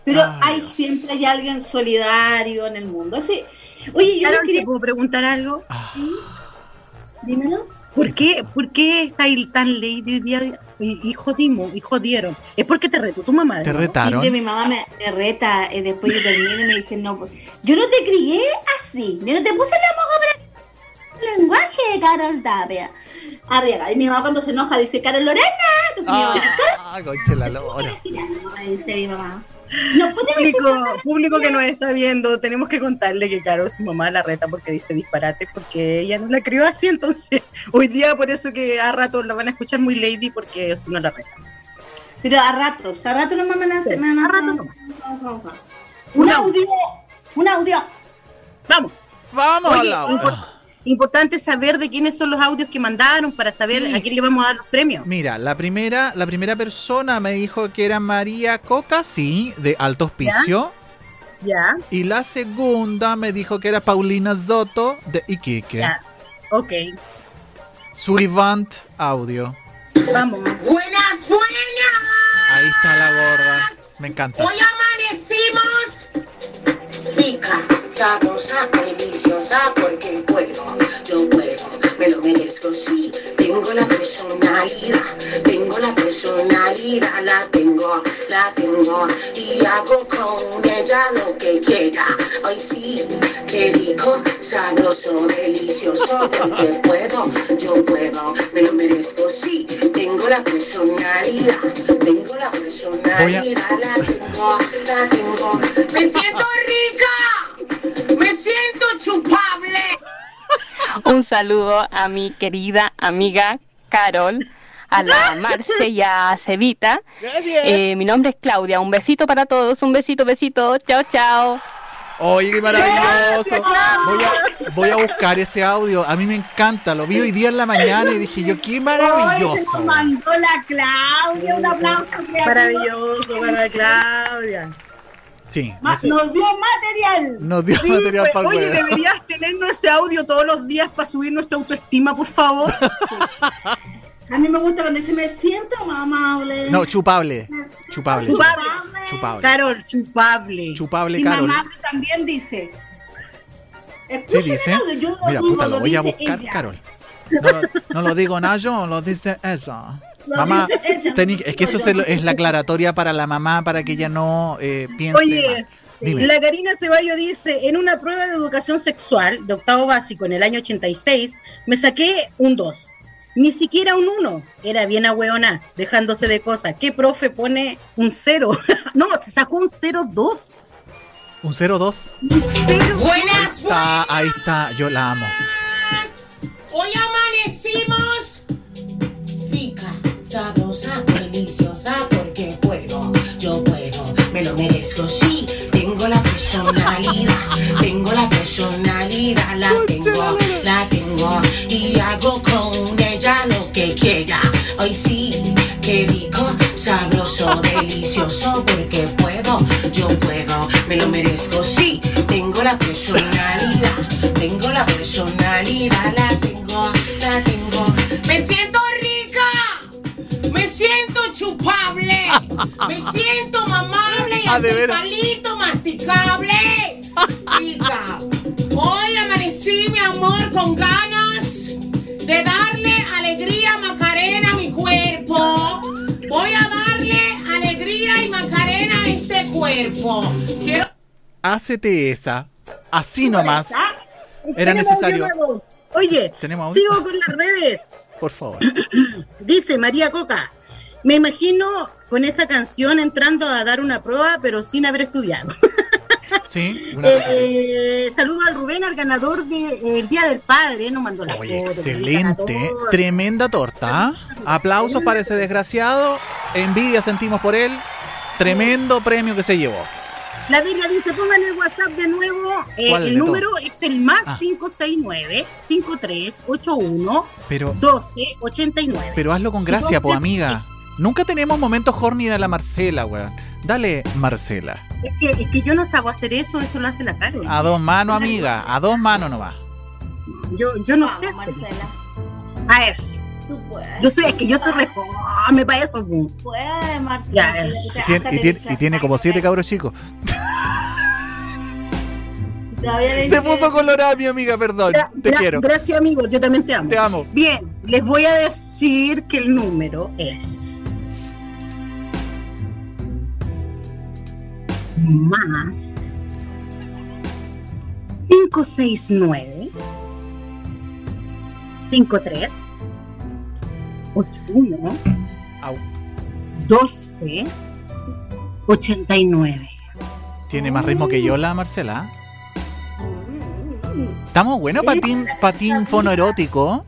Pero Ay, hay Dios. siempre hay alguien solidario en el mundo. Así, oye, yo Carol, les ¿te quería... puedo preguntar algo? Ah, Dímelo. ¿Por qué, ¿Por qué estáis tan lady hoy día y, y jodimos y jodieron? ¿Es porque te retó tu mamá? de ¿Te nuevo? retaron? Mi mamá me, me reta y después yo termino y me dice, no, pues, yo no te crié así, yo no te puse la moja para el lenguaje, Carol Tapia. Arriba, y mi mamá cuando se enoja dice, Carol Lorena, entonces mi mamá dice, ah, conche la lora. Dice mi mamá. No puede Público, público que nos está viendo, tenemos que contarle que Carol, su mamá, la reta porque dice disparate, porque ella no la crió así, entonces hoy día por eso que a rato la van a escuchar muy lady porque si no la reta. Pero a ratos, a ratos nomás me van a Sí, me van a rato nomás. vamos, vamos, vamos. Un audio, un audio. Vamos, Vamos Oye, a la- impor- importante saber de quiénes son los audios que mandaron para saber Sí. a quién le vamos a dar los premios. Mira, la primera, la primera persona me dijo que era María Coca, sí, de Alto Hospicio. Ya, Y la segunda me dijo que era Paulina Zoto, de Iquique. ya, ok, Suivant Audio. vamos. Buenas, buenas. Ahí está la gorda. Me encanta. Hoy amanecimos rica, sabrosa, deliciosa, porque puedo, yo puedo, me lo merezco, sí. Tengo la personalidad, tengo la personalidad, la tengo, la tengo, y hago con ella lo que quiera. Ay, sí, qué rico, sabroso, delicioso, porque puedo, yo puedo, me lo merezco, sí. Tengo la personalidad, tengo la personalidad, la tengo, la tengo. Me siento rica, me siento chupable. Un saludo a mi querida amiga Carol, a la Marce y a Cevita. Eh, mi nombre es Claudia. Un besito para todos, un besito, besito. Chao, chao. Oye, qué maravilloso. Voy a, voy a buscar ese audio. A mí me encanta. Lo vi hoy día en la mañana y dije yo, qué Hoy se maravilloso. nos mandó la Claudia, un aplauso. Maravilloso para Claudia. Sí, Ma- Nos dio material. nos dio Sí, material pues, para Oye, deberías tenernos ese audio todos los días para subir nuestra autoestima, por favor. A mí me gusta cuando dice me siento amable. No, chupable. Chupable. Chupable. Chupable. Carol, chupable. Chupable, y Carol. también dice. Sí, Escuchen dice. el audio, yo Mira, puta, lo voy a dice buscar, ella. Carol. No, lo- no lo digo nada yo, lo dice ella. Mamá, tení- es que eso yo. se lo- es la aclaratoria para la mamá para que ella no eh, piense. Oye. Dime. la Karina Ceballo dice, en una prueba de educación sexual de octavo básico en el año 86, me saqué un 2. Ni siquiera un 1. Era bien ahueona, dejándose de cosas. ¿Qué profe pone un 0? no, se sacó un 0-2. Un 0-2. Buenas, Está, ahí está, yo la amo. Hoy amanecimos rica, sabrosa, deliciosa, porque puedo, yo puedo, me lo merezco, sí. Tengo la personalidad, tengo la personalidad, la tengo, la tengo, y hago con ella lo que quiera. Hoy sí, qué rico, sabroso, delicioso, porque puedo, yo puedo, me lo merezco, sí. Tengo la personalidad, tengo la personalidad, la tengo, Ah, ¿de veras? palito masticable. Rica. Hoy amanecí, mi amor, con ganas de darle alegría a Macarena a mi cuerpo. Voy a darle alegría y Macarena a este cuerpo. Quiero Hácete esa. Así nomás. Era necesario. Oye, ¿Tenemos sigo con las redes. Por favor. Dice María Coca, me imagino con esa canción entrando a dar una prueba, pero sin haber estudiado. Sí, una. Eh, saludo al Rubén, al ganador del Día del Padre, nos mandó la Oye, foto, excelente. Tremenda torta. ¿ah? Aplausos para ese desgraciado. Envidia sentimos por él. Tremendo premio que se llevó. La Delia dice, pongan el WhatsApp de nuevo. Eh, ¿Cuál de el número es el más Ah. 569-5381-1289. Pero, pero hazlo con gracia, po, amiga. Nunca tenemos momentos horny de la Marcela, weón. Dale, Marcela. Es que, es que yo no sabo hacer eso, eso lo hace la Carol. A dos manos, amiga. A dos manos nomás. Yo, yo no sé Vamos, hacerlo. Marcela. A. Tú puedes. Yo soy, es que yo soy reforme para eso. po. Puedes, Marcela. Ya, Y tiene, y tiene- dice, y tiene como siete "Ay, cabros chicos. Se puso colorada mi amiga, perdón. Gra- Te gra- quiero. Gracias, amigos. Yo también te amo. Te amo. Bien, les voy a decir que el número es más 569 53 81 Au. 12 89. Tiene más ritmo que yo la Marcela. Estamos buenos, patín, patín fonoerótico.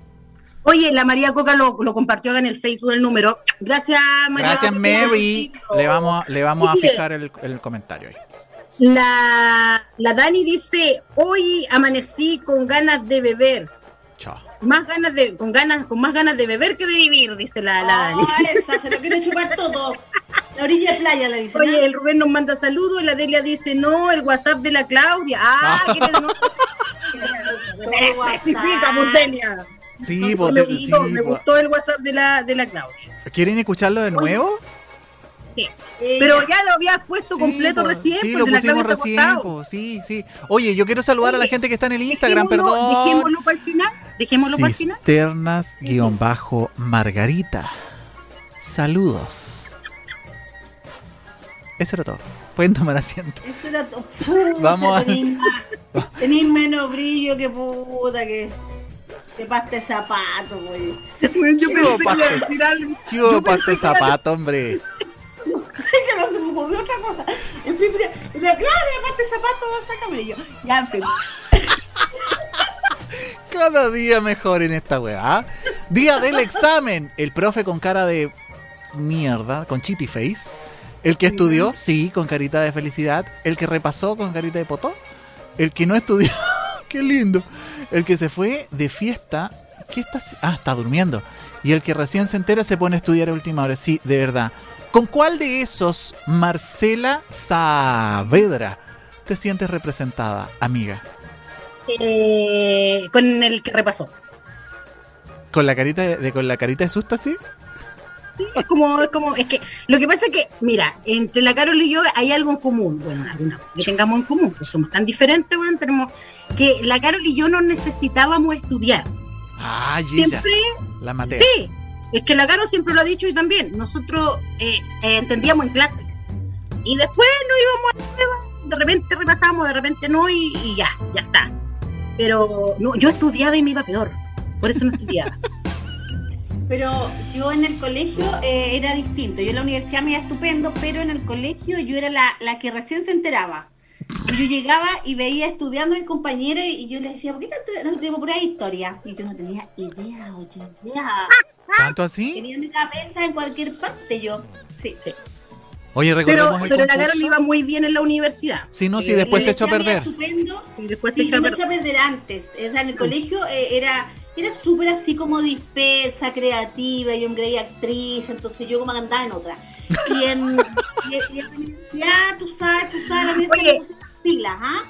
Oye, la María Coca lo, lo compartió acá en el Facebook el número. Gracias, María. Gracias, Coca. Mary. Le vamos, a- le vamos a fijar el, el comentario ahí. La, la Dani dice, hoy amanecí con ganas de beber. Chao. Más ganas de, con ganas, con más ganas de beber que de vivir, dice la, la Dani. Ah, esa, se lo quiere chupar todo. La orilla de playa le dice. Oye, el Rubén nos manda saludos, la Delia dice, no, el WhatsApp de la Claudia. Ah, que no. Especifica, Delia. Sí, pues, me, sí, gustó, me gustó el WhatsApp de la, de la Claudia. ¿Quieren escucharlo de nuevo? Sí. Pero ya lo habías puesto completo pues, recién, Sí, pues, lo pusimos recién, pues, sí, sí. Oye, yo quiero saludar a la gente que está en el Instagram, Dejémoslo- perdón. Dejémoslo para el final. Dejémoslo para el final. Cisternas-Margarita. Saludos. Eso era todo. Pueden tomar asiento. Eso era todo. Vamos a- tenéis menos brillo que puta que. Que pasta de zapato, güey. Yo ¿Qué pensé que iba a paste? decir algo. ¿Qué hubo que era- zapato, hombre? sé que no se me ocurrió otra cosa. En fin, mira, mira, claro, y aparte zapato, sácame yo. Ya, en fin. Cada día mejor en esta weá. Día del examen. El profe con cara de mierda, con chitty face. El que estudió, sí, con carita de felicidad. El que repasó con carita de potó. El que no estudió, qué lindo. El que se fue de fiesta, ¿qué está Ah, está durmiendo. Y el que recién se entera se pone a estudiar a última hora. Sí, de verdad. ¿Con cuál de esos, Marcela Saavedra, te sientes representada, amiga? Eh, con el que repasó. ¿Con la carita de, de- con la carita de susto así? Sí, Es como, es como, es que lo que pasa es que, mira, entre la Carol y yo hay algo en común. Bueno, alguna que tengamos en común, pues somos tan diferentes, bueno, pero que la Carol y yo no necesitábamos estudiar. Ah, y ella, Siempre, la maté. sí, es que la Carol siempre lo ha dicho y también. Nosotros eh, eh, entendíamos en clase. Y después nos íbamos a la prueba, de repente repasábamos, de repente no, y, y ya, ya está. Pero no, yo estudiaba y me iba peor. Por eso no estudiaba. Pero yo en el colegio eh, era distinto. Yo en la universidad me iba estupendo, pero en el colegio yo era la, la que recién se enteraba. Y Yo llegaba y veía estudiando a mi compañera y yo le decía, ¿por qué tanto no tengo pura historia? Y yo no tenía idea, oye, idea. ¿Tanto así? Tenía mi cabeza en cualquier parte yo. Sí, sí. Oye, Pero, recordemos el pero la. Carol iba muy bien en la universidad. Sí, no, sí, después se echó a perder. Estupendo. Sí, después se Sí, echó a perder antes. O sea, en el colegio eh, era era súper así como dispersa, creativa, yo me creía actriz, entonces yo como andaba en otra. Y en, y, en- y en la universidad, tú sabes, tú sabes, la Oye. pilas, ¿ah?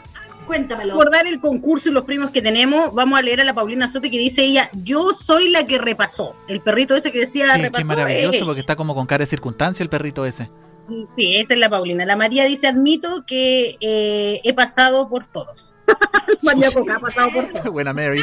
Cuéntamelo. recordar el concurso y los premios que tenemos, vamos a leer a la Paulina Soto que dice ella, yo soy la que repasó. El perrito ese que decía Sí, repasó. qué maravilloso, eh, porque está como con cara de circunstancia el perrito ese. Sí, esa es la Paulina. La María dice, admito que eh, he pasado por todos. María Coca ha pasado por todos. Buena Mary.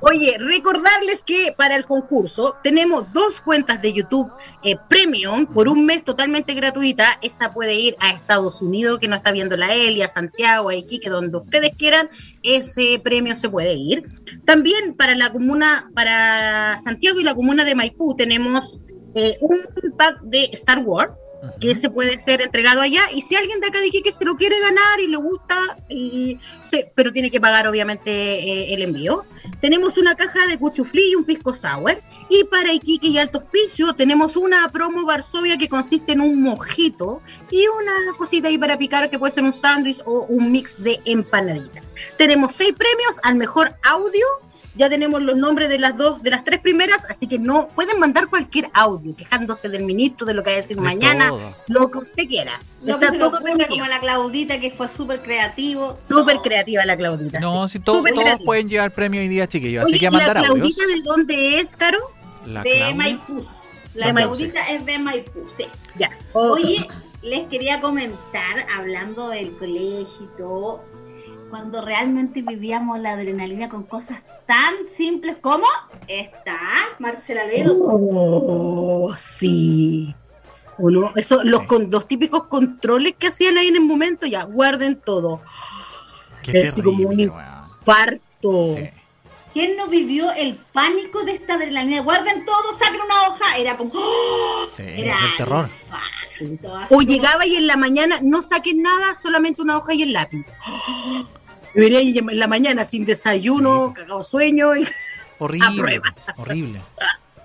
Oye, recordarles que para el concurso tenemos dos cuentas de YouTube eh, Premium por un mes totalmente gratuita. Esa puede ir a Estados Unidos, que no está viendo la Elia, a Santiago, a Iquique, donde ustedes quieran. Ese premio se puede ir. También para la comuna, para Santiago y la comuna de Maipú tenemos eh, un pack de Star Wars que se puede ser entregado allá y si alguien de acá de Iquique se lo quiere ganar y le gusta, y se- pero tiene que pagar obviamente eh, el envío. Tenemos una caja de cuchuflí y un pisco sour y para Iquique y Alto Hospicio tenemos una promo Varsovia que consiste en un mojito y una cosita ahí para picar que puede ser un sándwich o un mix de empanaditas. Tenemos seis premios al mejor audio Ya tenemos los nombres de las dos, de las tres primeras, así que no pueden mandar cualquier audio quejándose del ministro, de lo que va a decir De mañana, todo. lo que usted quiera. No, Está todo permitido. como la Claudita que fue súper creativo. Súper No. creativa la Claudita. No, sí. si to- todos creativa. pueden llevar premio hoy día, chiquillos. Oye, Así que a ¿y la mandar audios. Claudita de dónde es, Caro? La de Claudia. Maipú. La Claudita es de Maipú, sí. Ya. Oye, les quería comentar, hablando del colegio y todo, cuando realmente vivíamos la adrenalina con cosas tan simples como esta, Marcela Ledo. Oh, sí. ¿O no? Eso, los, con, los típicos controles que hacían ahí en el momento, ya, guarden todo. Qué así como un terrible. Sí. ¿Quién no vivió el pánico de esta adrenalina? Guarden todo, saquen una hoja. Era como. ¡oh! Sí, Era el terror. O llegaba y en la mañana no saquen nada, solamente una hoja y el lápiz. Ahí en la mañana sin desayuno, cagado sueño. Y... Horrible. prueba. Horrible.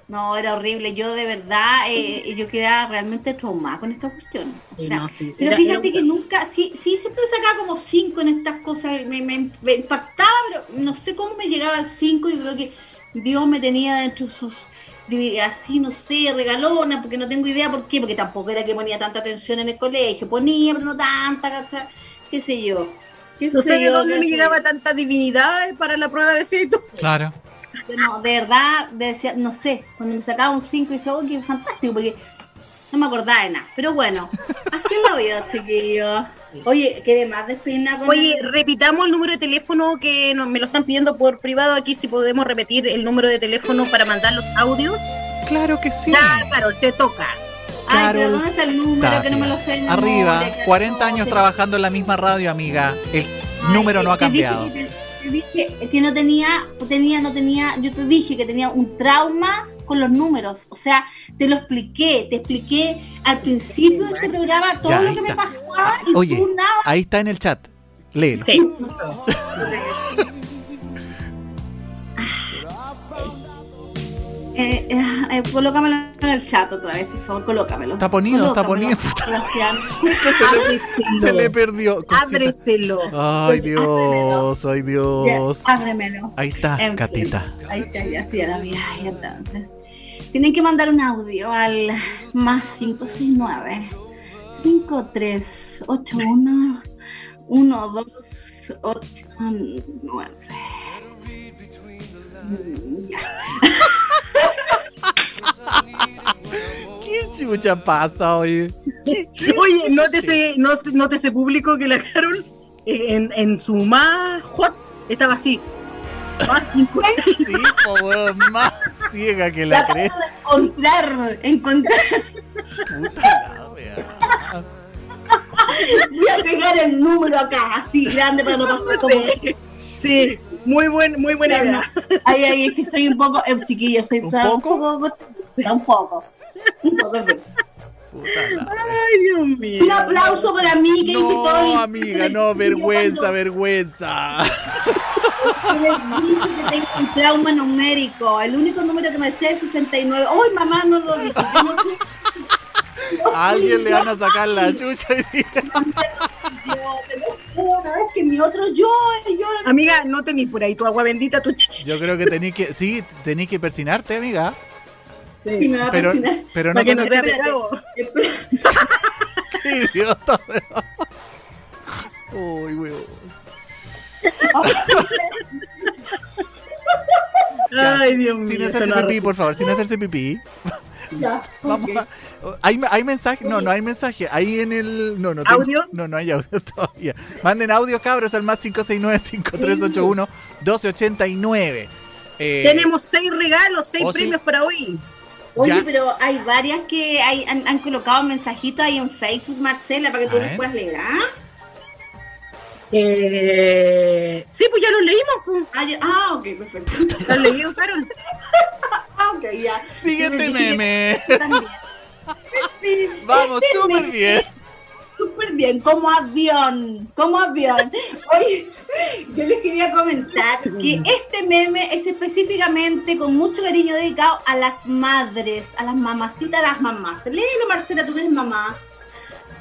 No, era horrible. Yo de verdad, eh, yo quedaba realmente traumada con esta cuestión. O Sí, sea, no, sí, Pero era- fíjate era- que nunca, sí, sí, siempre sacaba como cinco en estas cosas, me, me, me impactaba, pero no sé cómo me llegaba al 5 y creo que Dios me tenía dentro de sus, de- así, no sé, regalona, porque no tengo idea por qué, porque tampoco era que ponía tanta atención en el colegio, ponía, pero no tanta, ¿cachai? qué sé yo. ¿Qué No sé de yo, dónde me sé llegaba yo. tanta divinidad para la prueba de cierto. Claro. No, de verdad, decía, no sé, cuando me sacaba un 5 y decía, oh, qué fantástico, porque no me acordaba de nada. Pero bueno, así es la vida, chiquillos. Oye, quedé más despeinada con Oye, el- repitamos el número de teléfono que nos- me lo están pidiendo por privado aquí, si podemos repetir el número de teléfono para mandar los audios. Claro que sí. Ya, Carol, te toca. Ay, pero Carol ¿dónde está el número? Que no me lo sé. de memoria, Arriba, que 40 no, años trabajando en la misma radio, amiga. El Ay, número no ha cambiado. Te- te dije que no tenía, tenía, no tenía, yo te dije que tenía un trauma con los números. O sea, te lo expliqué, te expliqué al principio de este programa todo Ya, lo que me pasaba y Oye, tú nada. ahí está en el chat. Léelo. Sí. Eh, eh, eh, colócamelo en el chat otra vez, por favor, colócamelo. Está ponido, está ponido. Sebastián. Se le perdió. Ábreselo. Ay, Dios, ay, Dios. Ya, ábremelo. Ahí está, En fin. Catita. Ahí está, ya, sí, la mía. Y entonces, tienen que mandar un audio al más 569 5381 1289. Mm, Ya. ¿Qué chucha pasa, oye? Oye, nótese, no- nótese público que la Carol eh, en, en su más hot estaba así. Más 50. Sí, po, weón, más ciega que la La cree. acabo de encontrar, encontrar. Puta la wea. Voy a pegar el número acá, así grande para no pasar como. Sí, sí, muy buen, muy buena idea. Ay, ay, es que soy un poco, eh, chiquillo, soy ¿Un poco? un poco, cortita, un poco. Un poco, en fin. Puta la wea. Ay, Dios mío. Un aplauso para mí que hice todo No, amiga, no, vergüenza, vergüenza. que les dije que tengo un trauma numérico. El único número que me sé es 69. ¡Ay, mamá, no lo dije! No A alguien le van a sacar la chucha y yo, te lo juro, es que mi otro yo, yo Amiga, no tenís por ahí tu agua bendita, tu Yo creo que tenéis que, sí, tenéis que persinarte, amiga. Y me va a Pero, pero no que no sea pecado. idiota. Uy, weón. Ay, Dios mío. Sin hacerse pipí, por favor, sin hacerse pipí. Ya, Vamos a- ¿Hay, hay mensaje? No, no hay mensaje. Ahí en el. No, no tengo- ¿Audio? No, no hay audio todavía. Manden audio, cabros, al más 569-5381-1289. Eh, Tenemos seis regalos, seis ¿Oh, sí? premios para hoy. Oye, Ya. pero hay varias que hay, han, han colocado mensajitos ahí en Facebook, Marcela, para que tú A los puedas leer. ¿ah? Eh, sí, pues ya los leímos. Pues. Ah, ya- ah, ok, perfecto. ¿Los leído, Carol? Ah, ok, ya. Siguiente dije meme. también. Vamos, este súper bien. Súper bien, como avión, como avión. Oye, yo les quería comentar que este meme es específicamente con mucho cariño dedicado a las madres, a las mamacitas, a las mamás. Léelo, Marcela, tú eres mamá.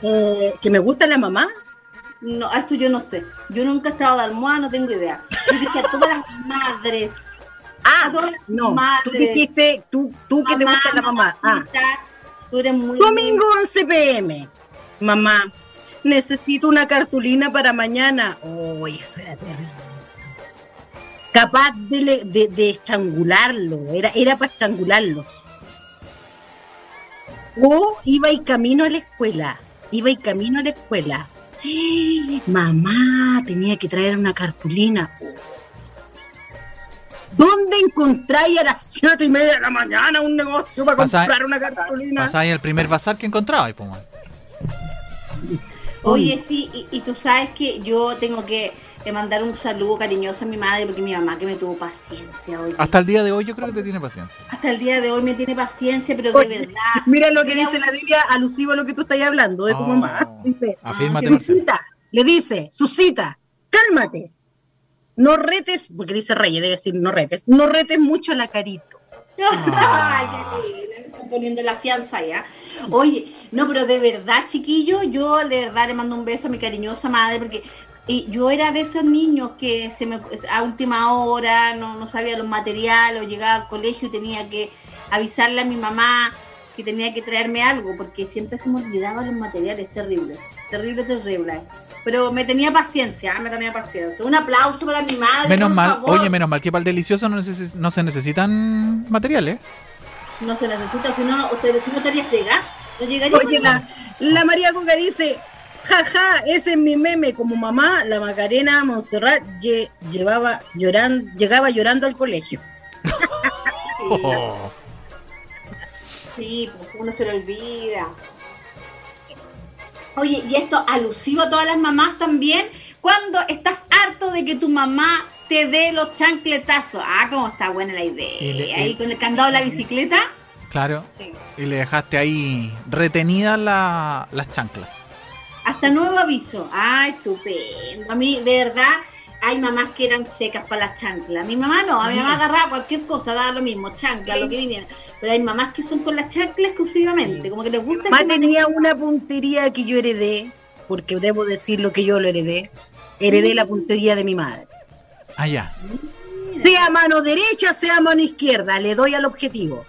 Eh, que me gusta la mamá. No, eso yo no sé. Yo nunca he estado de almohada, no tengo idea. Yo dije a todas las madres, Ah, A todas las no, tú dijiste, tú, tú que te Mamá, gusta la mamá. Ah, Tú eres muy domingo 11 pm. Mamá, necesito una cartulina para mañana. Uy, eso era terrible. Capaz de, le- de, de estrangularlo, era, era para estrangularlos. O iba y camino a la escuela, iba y camino a la escuela. Mamá, tenía que traer una cartulina. ¿Dónde encontráis a las siete y media de la mañana un negocio para comprar una cartulina? En el primer bazar que encontraba. Y, pues. Oye, sí, y, y tú sabes que yo tengo que mandar un saludo cariñoso a mi madre porque mi mamá que me tuvo paciencia hoy. Hasta el día de hoy yo creo que te tiene paciencia. Hasta el día de hoy me tiene paciencia, pero Oye, de verdad. Mira lo que dice la Biblia alusivo a lo que tú estás hablando de tu Oh. mamá. Dice, Afírmate, Marcelo. Suscita, le dice, suscita, cálmate. No retes, porque dice Reyes, debe decir no retes, no retes mucho la carito. Ay, qué lindo, me están poniendo la fianza ya. Oye, no, pero de verdad, chiquillo, yo de verdad le mando un beso a mi cariñosa madre porque y yo era de esos niños que se me, a última hora no, no sabía los materiales o llegaba al colegio y tenía que avisarle a mi mamá que tenía que traerme algo porque siempre se me olvidaban los materiales, terrible, terrible, terrible. Pero me tenía paciencia, me tenía paciencia. Un aplauso para mi madre. Menos por mal, favor. oye, menos mal que para el delicioso no, neces- no se necesitan materiales. No se necesita, si no, ustedes si no estaría fregada. No llegaría Oye, la, la María Coca dice, jaja, ese es mi meme, como mamá, la Macarena Montserrat lle- llevaba llorando, llegaba llorando al colegio. Oh. Sí, pues uno se lo olvida. Oye, y esto alusivo a todas las mamás también, cuando estás harto de que tu mamá te dé los chancletazos. Ah, cómo está buena la idea. Y le- Ahí y- con el candado de la bicicleta. Claro. Sí. Y le dejaste ahí retenidas la- las chanclas. Hasta nuevo aviso. Ah, estupendo. A mí, de verdad, hay mamás que eran secas para las chanclas. Mi mamá no, a mi mamá agarraba cualquier cosa, daba lo mismo, chancla, lo que viniera. Pero hay mamás que son con las chanclas exclusivamente, como que les gusta. Mamá ese tenía una puntería que yo heredé, porque debo decir lo que yo lo heredé. Heredé la puntería de mi madre. Allá. Sea mano derecha, sea mano izquierda, le doy al objetivo.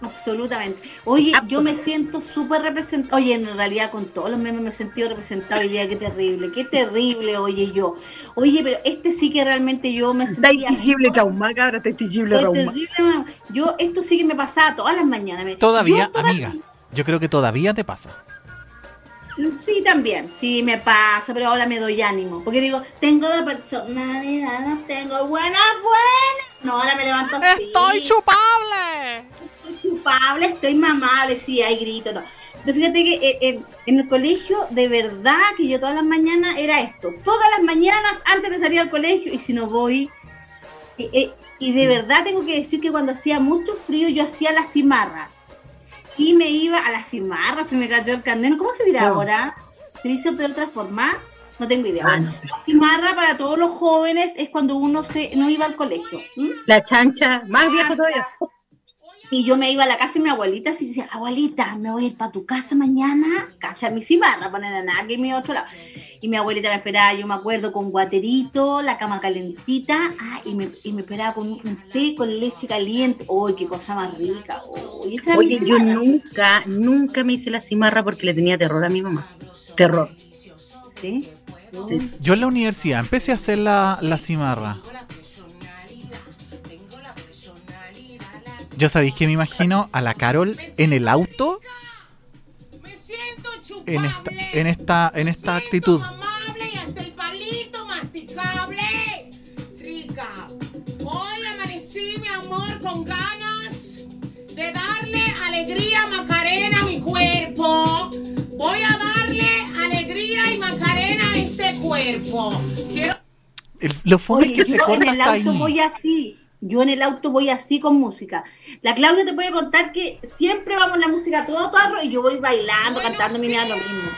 Absolutamente. Oye, Sí, yo me siento súper representada. Oye, en realidad con todos los memes me he sentido representada hoy día. Qué terrible, qué terrible, oye, yo. Oye, pero este sí que realmente yo me Está sentía... intigible trauma, cabra, está intigible Estoy trauma. Yo, esto sí que me pasaba todas las mañanas. Todavía, yo amiga. Yo creo que todavía te pasa. Sí, también, sí me pasa, pero ahora me doy ánimo. Porque digo, tengo la personalidad, tengo buena, buena. No, ahora me levanto así. chupable! Estoy chupable, estoy mamable, sí, hay grito, no. Pero fíjate que eh, en, en el colegio, de verdad, que yo todas las mañanas era esto. Todas las mañanas, antes de salir al colegio, y si no voy... eh, eh, y de verdad tengo que decir que cuando hacía mucho frío, yo hacía la cimarra. Y me iba a la cimarra, se me cayó el candeno. ¿Cómo se dirá ahora? ¿Se dice de otra forma? No tengo idea. Ah, no. La cimarra para todos los jóvenes es cuando uno se no iba al colegio. La chancha, más viejo todavía. Y yo me iba a la casa de mi abuelita y decía, abuelita, me voy a ir para tu casa mañana, casa de mi cimarra, poner a nada que mi otro lado. Y mi abuelita me esperaba, yo me acuerdo, con guaterito, la cama calentita, ah, y, me, y me esperaba con un té con leche caliente. ¡Uy, qué cosa más rica! Uy, esa era mi Oye, yo nunca, nunca me hice la cimarra porque le tenía terror a mi mamá. Terror. ¿Sí? Sí. Yo en la universidad empecé a hacer la, la cimarra. Yo sabéis que me imagino a la Carol en el auto Me siento en esta, chupable. en esta, en esta Me actitud. siento amable y hasta el palito masticable. Rica. Hoy amanecí, mi amor, con ganas de darle alegría Macarena a mi cuerpo. Voy a darle alegría y Macarena a este cuerpo. Quiero El- lo fome es Oye, que se corta el hasta auto ahí. voy así. Yo en el auto voy así con música. La Claudia te puede contar que siempre vamos la música a todo tarro y yo voy bailando, cantando, mi me da lo mismo.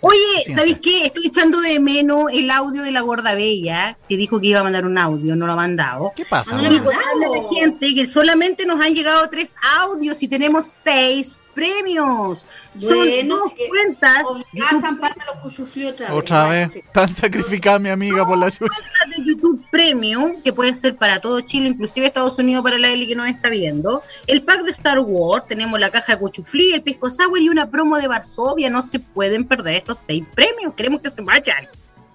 Oye. ¿sabéis qué? Estoy echando de menos el audio de la gorda bella, que dijo que iba a mandar un audio, no lo ha mandado. ¿Qué pasa? No a la gente que solamente nos han llegado tres audios y tenemos seis premios. Son Bueno, dos eh, cuentas O de ya YouTube, zampan a los otra vez. Vez. Tan sacrificada mi amiga por la chucha. cuentas de YouTube Premium, que puede ser para todo Chile, inclusive Estados Unidos para la Eli que nos está viendo. El pack de Star Wars, tenemos la caja de Cuchuflí, el pisco sour y una promo de Varsovia. No se pueden perder estos seis premios. Queremos que se vayan.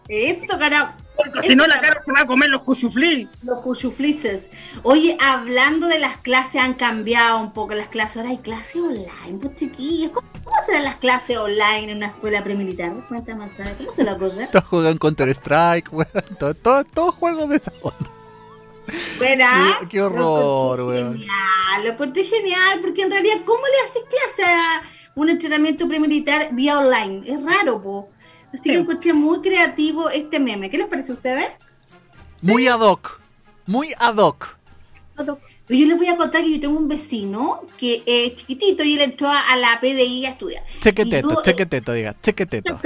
Esto, cara, Porque si no, la cara se va a comer los Cuchuflí. los cuchuflices. Oye, hablando de las clases, han cambiado un poco las clases. Ahora hay clases online, pues chiquillos. ¿Cómo, cómo serán las clases online en una escuela premilitar? Cuéntame. ¿Cómo se la cosa? Todos juegan Counter Strike, weón. Todos todo, todo juegos de esa onda. ¿Verdad? Qué- qué horror, Lo weón. Genial, lo encontré genial, porque en realidad, ¿cómo le haces clase a un entrenamiento premilitar vía online? Es raro, po. Así que Sí. encontré muy creativo este meme. ¿Qué les parece a ustedes? Muy ad hoc. Muy ad hoc. Pero yo les voy a contar que yo tengo un vecino que es chiquitito y él entró a, la PDI a estudiar. Chequeteto, chequeteto, diga. Chequeteto.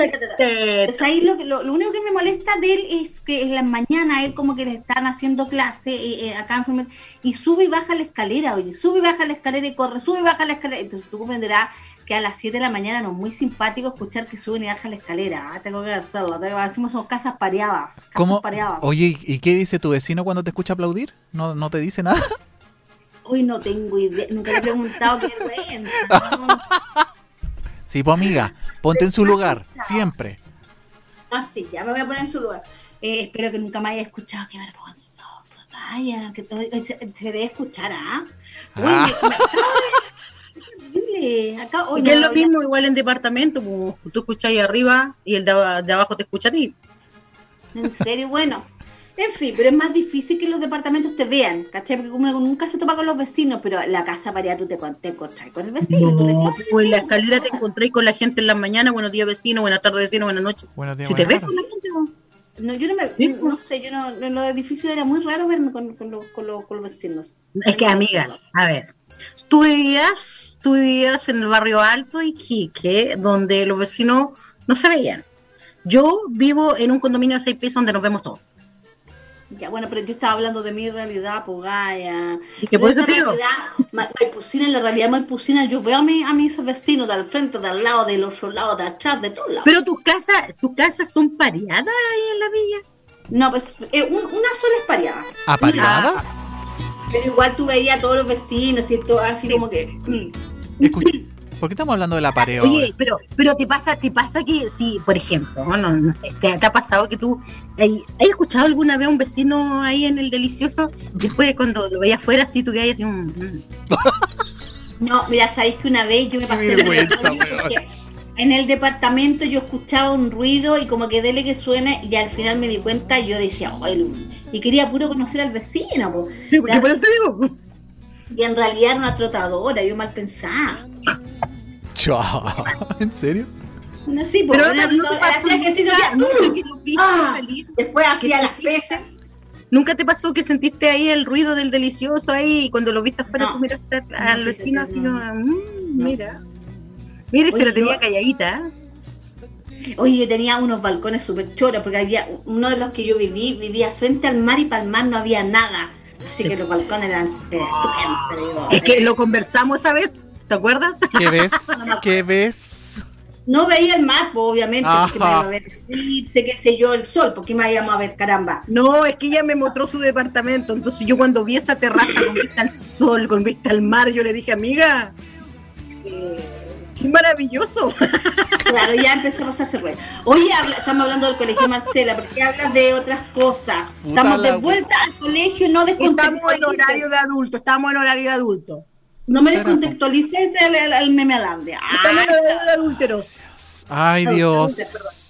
Ahí lo, que- lo, lo único que me molesta de él es que en las mañanas él como que le están haciendo clase eh, eh, acá en y sube y baja la escalera, oye, sube y baja la escalera y corre, sube y baja la escalera. Entonces tú comprenderás que a las 7 de la mañana no es muy simpático escuchar que suben y bajan la escalera. Ah, tengo que hacerlo, tengo que decimos son casas pareadas. Casas ¿Cómo? pareadas. Oye, ¿y qué dice tu vecino cuando te escucha aplaudir? ¿No, no te dice nada? Hoy no tengo idea, nunca le he preguntado qué vergüenza. Sí, pues amiga, ponte en su lugar, siempre. Ah, sí, ya me voy a poner en su lugar. Eh, espero que nunca me haya escuchado. Qué vergonzoso. Vaya, que todo, se, se debe escuchar, ¿ah? Uy, me- me Acá, hoy que es lo mismo igual en departamento, como tú escuchas ahí arriba y el de, de abajo te escucha a ti. En serio, bueno. En fin, pero es más difícil que los departamentos te vean, ¿cachai? Porque como nunca se topa con los vecinos, pero la casa pareada tú te, te encontrás con el vecino. tú No, dices, pues en la escalera te encontré con la gente en las mañanas, buenos días vecino, buenas tardes vecino, buenas noches. Buenos días, Si te ves con la gente, no. No, yo no me, Sí, no sé, yo no, en los edificios era muy raro verme con, con, los, con, los, con los vecinos. Es que amiga, a ver, tú vivías, tú vivías en el barrio Alto Iquique, donde los vecinos no se veían. Yo vivo en un condominio de seis pisos donde nos vemos todos. Ya, bueno, pero yo estaba hablando de mi realidad, Gaya. Y que por eso Esa te digo, realidad, Ma- Maipucina, en la realidad Maipucina, yo veo a, mi, a mis vecinos de al frente, de al lado, del otro lado, de atrás, de todos lados. pero tus casas, tus casas son pareadas ahí en la villa. no, pues eh, un- una sola es pareada. ¿Apareadas? Pero igual tú veías a todos los vecinos y todo así como que. mm. Escu- ¿Por qué estamos hablando de la pared Oye, ahora? pero, pero te pasa, te pasa que, si, por ejemplo, no, no, sé, te, te ha pasado que tú, hay- ¿has escuchado alguna vez a un vecino ahí en el delicioso? Después cuando lo veías afuera, así tú que así un... mm. No, mira, sabéis que una vez yo me Qué pasé vergüenza, porque weón. En el departamento yo escuchaba un ruido y como que dele que suene y al final me di cuenta y yo decía, "Ay, y quería puro conocer al vecino, po. Sí, porque por eso te digo. y en realidad era una trotadora, yo mal pensaba. Chao. ¿En serio? No, sí, Pero una- no, no te pasó que nunca, ya, nunca que lo viste Ah. salir. Después hacía ¿Qué las pesas. ¿Nunca te pasó que sentiste ahí el ruido del delicioso ahí y cuando lo viste afuera No. tú miraste al No, vecino así como, "Mm, No. mira. Mira, y se la tenía yo- calladita. Oye, yo tenía unos balcones súper choros porque había uno de los que yo viví, vivía frente al mar y para el mar no había nada. Así Sí. que los balcones eran eh, estupendos. Es que lo conversamos esa vez, ¿te acuerdas? ¿Qué ves? ¿Qué ves? No veía el mar, pues, obviamente, porque me Ajá. iba a ver eclipse, qué sé yo, el sol, porque me íbamos a ver, caramba. No, es que ella me mostró su departamento, entonces yo cuando vi esa terraza con vista al sol, con vista al mar, yo le dije, amiga, eh, qué maravilloso. Claro, ya empezó a pasarse. Oye, habla- estamos hablando del colegio Marcela, porque hablas de otras cosas. Puta estamos de vuelta al colegio, no Estamos en horario de adulto, estamos en horario de adulto. No me descontextualices el, el, el meme alandia. Estamos en horario de adúlteros. Ay, Dios.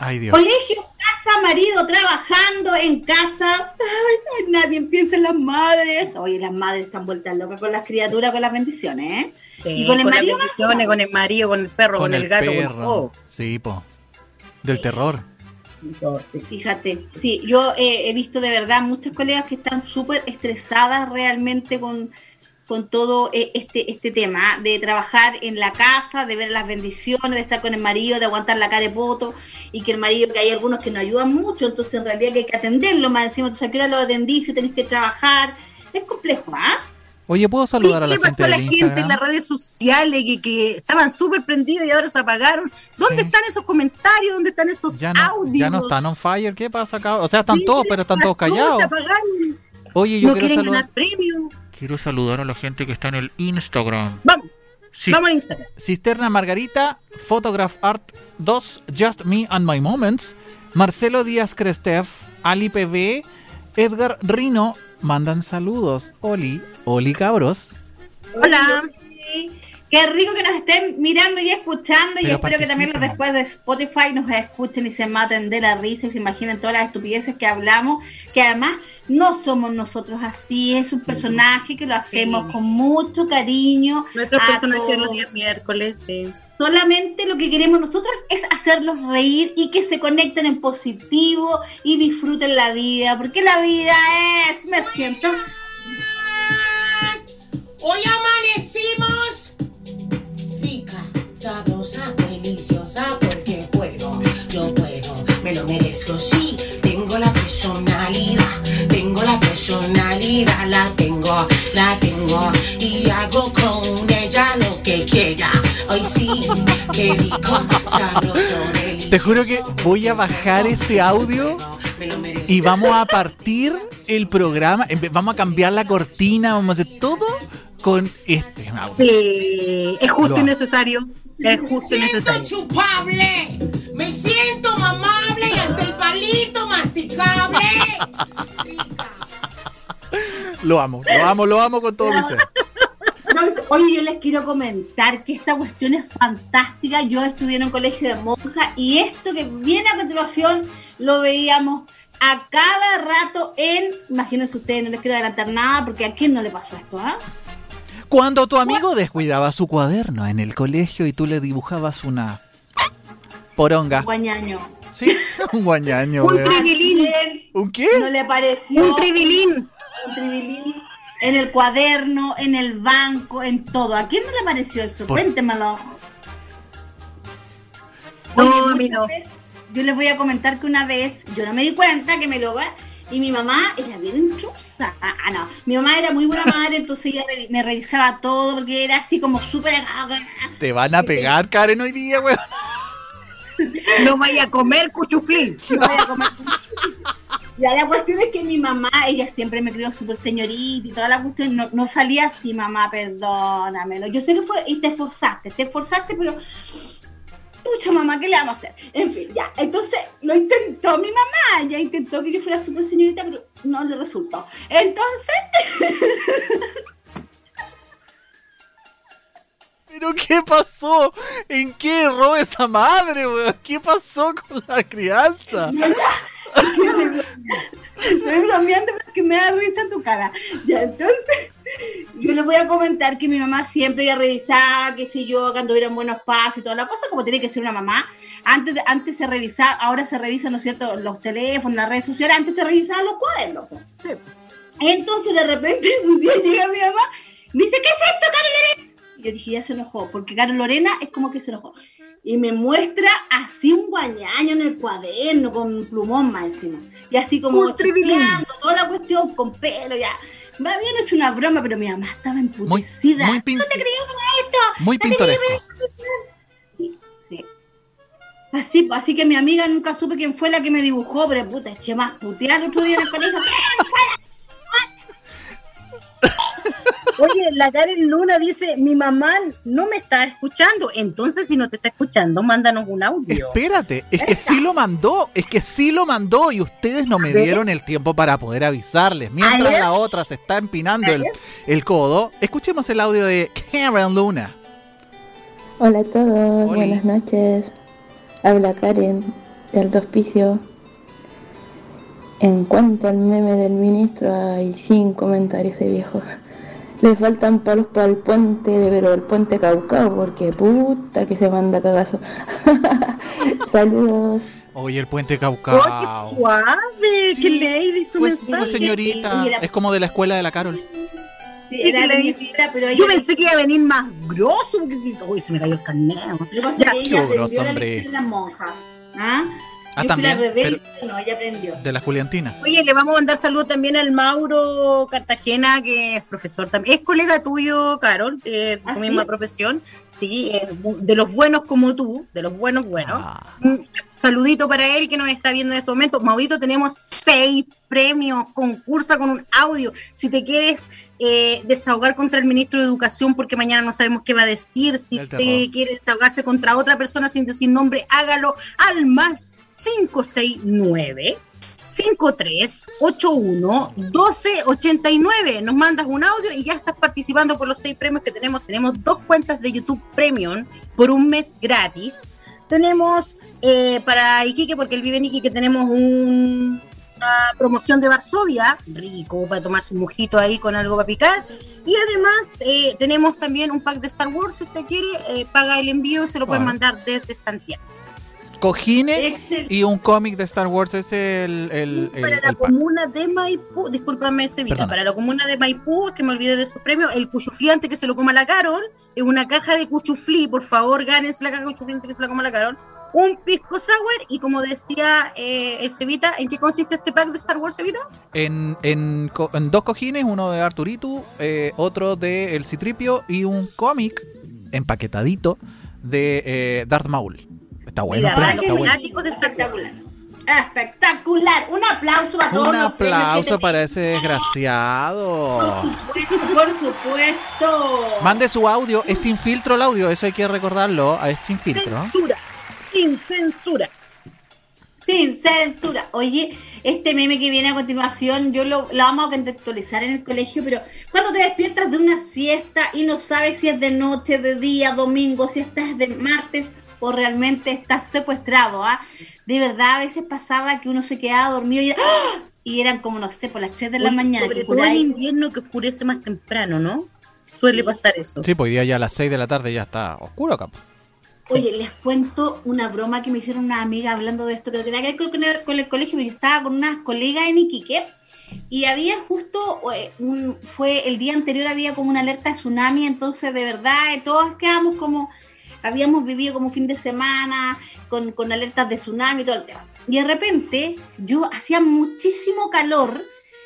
Ay, Dios. Colegio, casa, marido, trabajando en casa. Ay, ay, nadie piensa en las madres. Oye, las madres están vueltas locas con las criaturas, con las bendiciones, ¿eh? Sí, ¿Y con el las marido más? bendiciones, con el marido, con el perro, con, el, gato, con perro. todo. Sí, po. Del terror. Sí. Fíjate, sí, yo eh, he visto de verdad muchas colegas que están súper estresadas realmente con, con todo eh, este, este tema de trabajar en la casa, de ver las bendiciones, de estar con el marido, de aguantar la cara de poto y que el marido, que hay algunos que no ayudan mucho, entonces en realidad que hay que atenderlo más encima, entonces a qué hora lo atendí si tenés que trabajar, es complejo, ¿ah? Oye, ¿puedo saludar a ¿Qué la le pasó a la gente en las redes sociales que, que estaban súper prendidos y ahora se apagaron? ¿Dónde Sí. están esos comentarios? ¿Dónde están esos Ya no, audios? ya no están on fire. ¿Qué pasa acá? O sea, están Sí, todos, ¿qué pero están todos callados. Se apagaron. Oye, yo no quiero quieren saludar. ganar premio. Quiero saludar a la gente que está en el Instagram. Vamos, Sí. vamos a Instagram. Cisterna Margarita, Photograph Art 2, Just Me and My Moments, Marcelo Díaz Crestef, Ali PB, Edgar Rino, mandan saludos. Oli, Oli cabros. Hola. Qué rico que nos estén mirando y escuchando y Pero espero que también los después de Spotify nos escuchen y se maten de la risa y se imaginen todas las estupideces que hablamos, que además no somos nosotros así, es un personaje que lo hacemos Sí. con mucho cariño. Nuestros personajes de los días miércoles, sí. Solamente lo que queremos nosotros es hacerlos reír y que se conecten en positivo y disfruten la vida, porque la vida es, me siento, Hoy amanecimos sabrosa, deliciosa, porque puedo, yo puedo, me lo merezco, sí, tengo la personalidad, tengo la personalidad, la tengo, la tengo, y hago con ella lo que quiera. Hoy sí, qué rico, sabroso, delicioso. Te juro que voy a bajar este audio y vamos a partir el programa. vez- Vamos a cambiar la cortina, vamos a hacer todo con este audio. Sí, es justo y necesario. Es justo y siento necesario. chupable, me siento mamable y hasta el palito masticable. Lo amo, lo amo, lo amo con todo mi ser. Oye, yo les quiero comentar que esta cuestión es fantástica. Yo estudié en un colegio de monjas y esto que viene a continuación lo veíamos a cada rato en. Imagínense ustedes, no les quiero adelantar nada porque a quién no le pasó esto, ¿ah? Cuando tu amigo descuidaba su cuaderno en el colegio y tú le dibujabas una poronga. Guañaño. Sí, un guañaño. Un tribilín. ¿Un qué? No le pareció. Un tribilín. un tribilín en el cuaderno, en el banco, en todo. ¿A quién no le pareció eso? Por- Cuéntemelo. No, Oye, a mí muchas no. veces- Yo les voy a comentar que una vez yo no me di cuenta que me lo va y mi mamá era bien enchuza. Ah, ah, no. Mi mamá era muy buena madre, entonces ella me revisaba todo porque era así como súper. Te van a pegar, Karen, hoy día, weón. No vaya a comer cuchuflín. No voy a comer. Ya la cuestión es que mi mamá, ella siempre me crió súper señorita y toda la cuestión, no, no salía así, mamá, perdónamelo. Yo sé que fue, y te esforzaste, te esforzaste, pero, pucha mamá, ¿qué le vamos a hacer? En fin, ya, entonces lo intentó mi mamá, ya intentó que yo fuera súper señorita, pero no le resultó. Entonces, ¿Pero qué pasó? ¿En qué erró esa madre, weón? ¿Qué pasó con la crianza? Estoy bromeando porque me da risa tu cara. Ya, entonces, yo les voy a comentar que mi mamá siempre iba a revisar, qué sé yo, cuando hubieran buenos pasos y toda la cosa, como tiene que ser una mamá. Antes, antes se revisaba, ahora se revisan, ¿no es cierto?, los teléfonos, las redes sociales, antes se revisaban los cuadernos. Entonces, de repente, un día llega mi mamá, me dice, ¿qué es esto, Carol Lorena? Y yo dije, ya se enojó, porque Carol Lorena es como que se enojó. Y me muestra así un guañaño en el cuaderno, con un plumón más encima. Y así como toda la cuestión con pelo, ya. Me habían hecho una broma, pero mi mamá estaba emputecida. muy pin- ¿No te creo como esto? Muy ¿No pintoresco. Sí. Así, así que mi amiga nunca supe quién fue la que me dibujó, pero puta, eché más putear el otro día en el colegio. ¿Quién fue? Oye, la Karen Luna dice, mi mamá no me está escuchando. Entonces, si no te está escuchando, mándanos un audio. Espérate, es que sí lo mandó, es que sí lo mandó y ustedes no me dieron el tiempo para poder avisarles. Mientras la otra se está empinando el, el codo, escuchemos el audio de Karen Luna. Hola a todos, buenas noches. Habla Karen del Hospicio. En cuanto al meme del ministro, hay sin comentarios de viejo. Le faltan palos para el puente, pero el puente Caucao, porque puta que se manda cagazo. Saludos. Oye, el puente ¡Oh, Caucao. qué suave! Sí, ¡Qué lady su Fue, mensaje! fue señorita, era- es como de la escuela de la Carol. Sí, era la niñita, pero ella Yo pensé que iba a venir más grosso. Porque... Uy, se me cayó el carneo. Lo que pasa que qué ella grosso, la hombre. las monjas. ¿Ah? Ah, Yo también, fui la rebelde, no, ella aprendió. De la Juliantina. Oye, le vamos a mandar saludos también al Mauro Cartagena, que es profesor también. Es colega tuyo, Carol, de tu ¿Ah, sí? misma profesión. Sí, bu- de los buenos como tú, de los buenos buenos. Ah, Un saludito para él que nos está viendo en este momento. Maurito, tenemos seis premios, concursa con un audio. Si te quieres eh, desahogar contra el ministro de Educación, porque mañana no sabemos qué va a decir, si usted quiere desahogarse contra otra persona sin decir nombre, hágalo al más 569. 5381 1289 nos mandas un audio y ya estás participando por los seis premios que tenemos tenemos dos cuentas de YouTube Premium por un mes gratis tenemos eh, para Iquique, porque él vive en Iquique, tenemos un- una promoción de Varsovia, rico, para tomarse un mojito ahí con algo para picar. Y además eh, tenemos también un pack de Star Wars, si usted quiere, eh, paga el envío y se lo pueden mandar desde Santiago. Cojines y un cómic de Star Wars es el, el, Y el- para la el comuna de Maipú, discúlpame, Perdona. para la comuna de Maipú, es que me olvidé de su premio, el cuchuflí antes que se lo coma la Carol, es una caja de cuchuflí, por favor, gánense la caja de cuchuflí antes que se la coma la Carol, un pisco sour, y como decía eh, el Sevita, ¿en qué consiste este pack de Star Wars, Sevita? En, en, co- en dos cojines, uno de Arturitu, eh, otro de El Citripio y un cómic empaquetadito de eh, Darth Maul. Está bueno, para está bueno. Wars. Espectacular. Espectacular. Un aplauso para todos Un los aplauso para ese desgraciado. Por supuesto, por supuesto. Mande su audio, es sin filtro el audio, eso hay que recordarlo, es sin filtro. Censura, sin censura. Sin censura. Oye, este meme que viene a continuación, yo lo, lo vamos a contextualizar en el colegio, pero cuando te despiertas de una siesta y no sabes si es de noche, de día, domingo, si estás de martes o realmente estás secuestrado, ¿ah? De verdad, a veces pasaba que uno se quedaba dormido y, ¡ah! y eran como, no sé, por las 3 de la Oye, mañana. Sobre que todo por en invierno que oscurece más temprano, ¿no? Suele pasar eso. Sí, pues hoy día ya a las 6 de la tarde ya está oscuro acá. Oye, les cuento una broma que me hicieron una amiga hablando de esto, que tenía que ver con el, con el colegio, pero yo estaba con unas colegas en Iquique y había justo, eh, un, fue el día anterior había como una alerta de tsunami, entonces de verdad eh, todos quedamos como, habíamos vivido como fin de semana con, con alertas de tsunami y todo el tema. Y de repente yo hacía muchísimo calor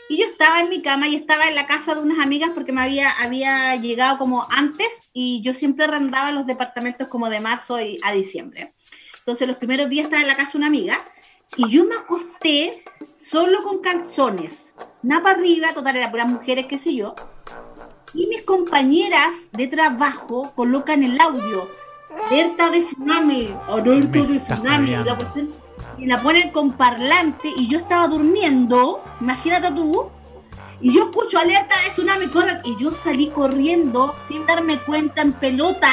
y yo estaba en mi cama y estaba en la casa de unas amigas porque me había, había llegado como antes y yo siempre arrendaba los departamentos como de marzo y- a diciembre. Entonces los primeros días estaba en la casa de una amiga y yo me acosté solo con calzones, nada para arriba, total era puras mujeres, qué sé yo. Y mis compañeras de trabajo colocan el audio, alerta de tsunami, alerta de tsunami, la, cuestión- y la ponen con parlante y yo estaba durmiendo, imagínate tú, y yo escucho alerta de tsunami, corre, y yo salí corriendo sin darme cuenta en pelota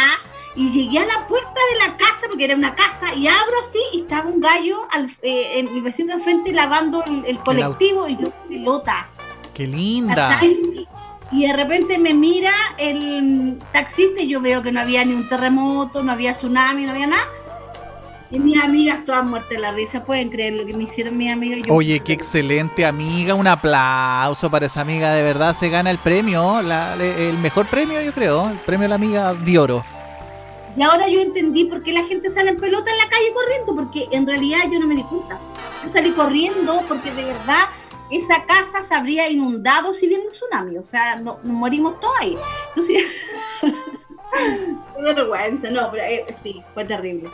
y llegué a la puerta de la casa, porque era una casa, y abro así y estaba un gallo, al, eh, en mi vecino enfrente lavando el, el colectivo y yo en pelota. ¡Qué linda! ¿cachai? Y de repente me mira el taxista y yo veo que no había ni un terremoto, no había tsunami, no había nada. Y mis amigas todas muertas de la risa, pueden creer lo que me hicieron mis amigas. Yo- Oye, qué excelente amiga, un aplauso para esa amiga, de verdad se gana el premio, la- el mejor premio yo creo, el premio a la amiga de oro. Y ahora yo entendí por qué la gente sale en pelota en la calle corriendo, porque en realidad yo no me di cuenta. Yo salí corriendo porque de verdad esa casa se habría inundado si viene el tsunami, o sea, no, nos morimos todos ahí. Entonces, qué vergüenza, no, pero eh, sí, fue terrible,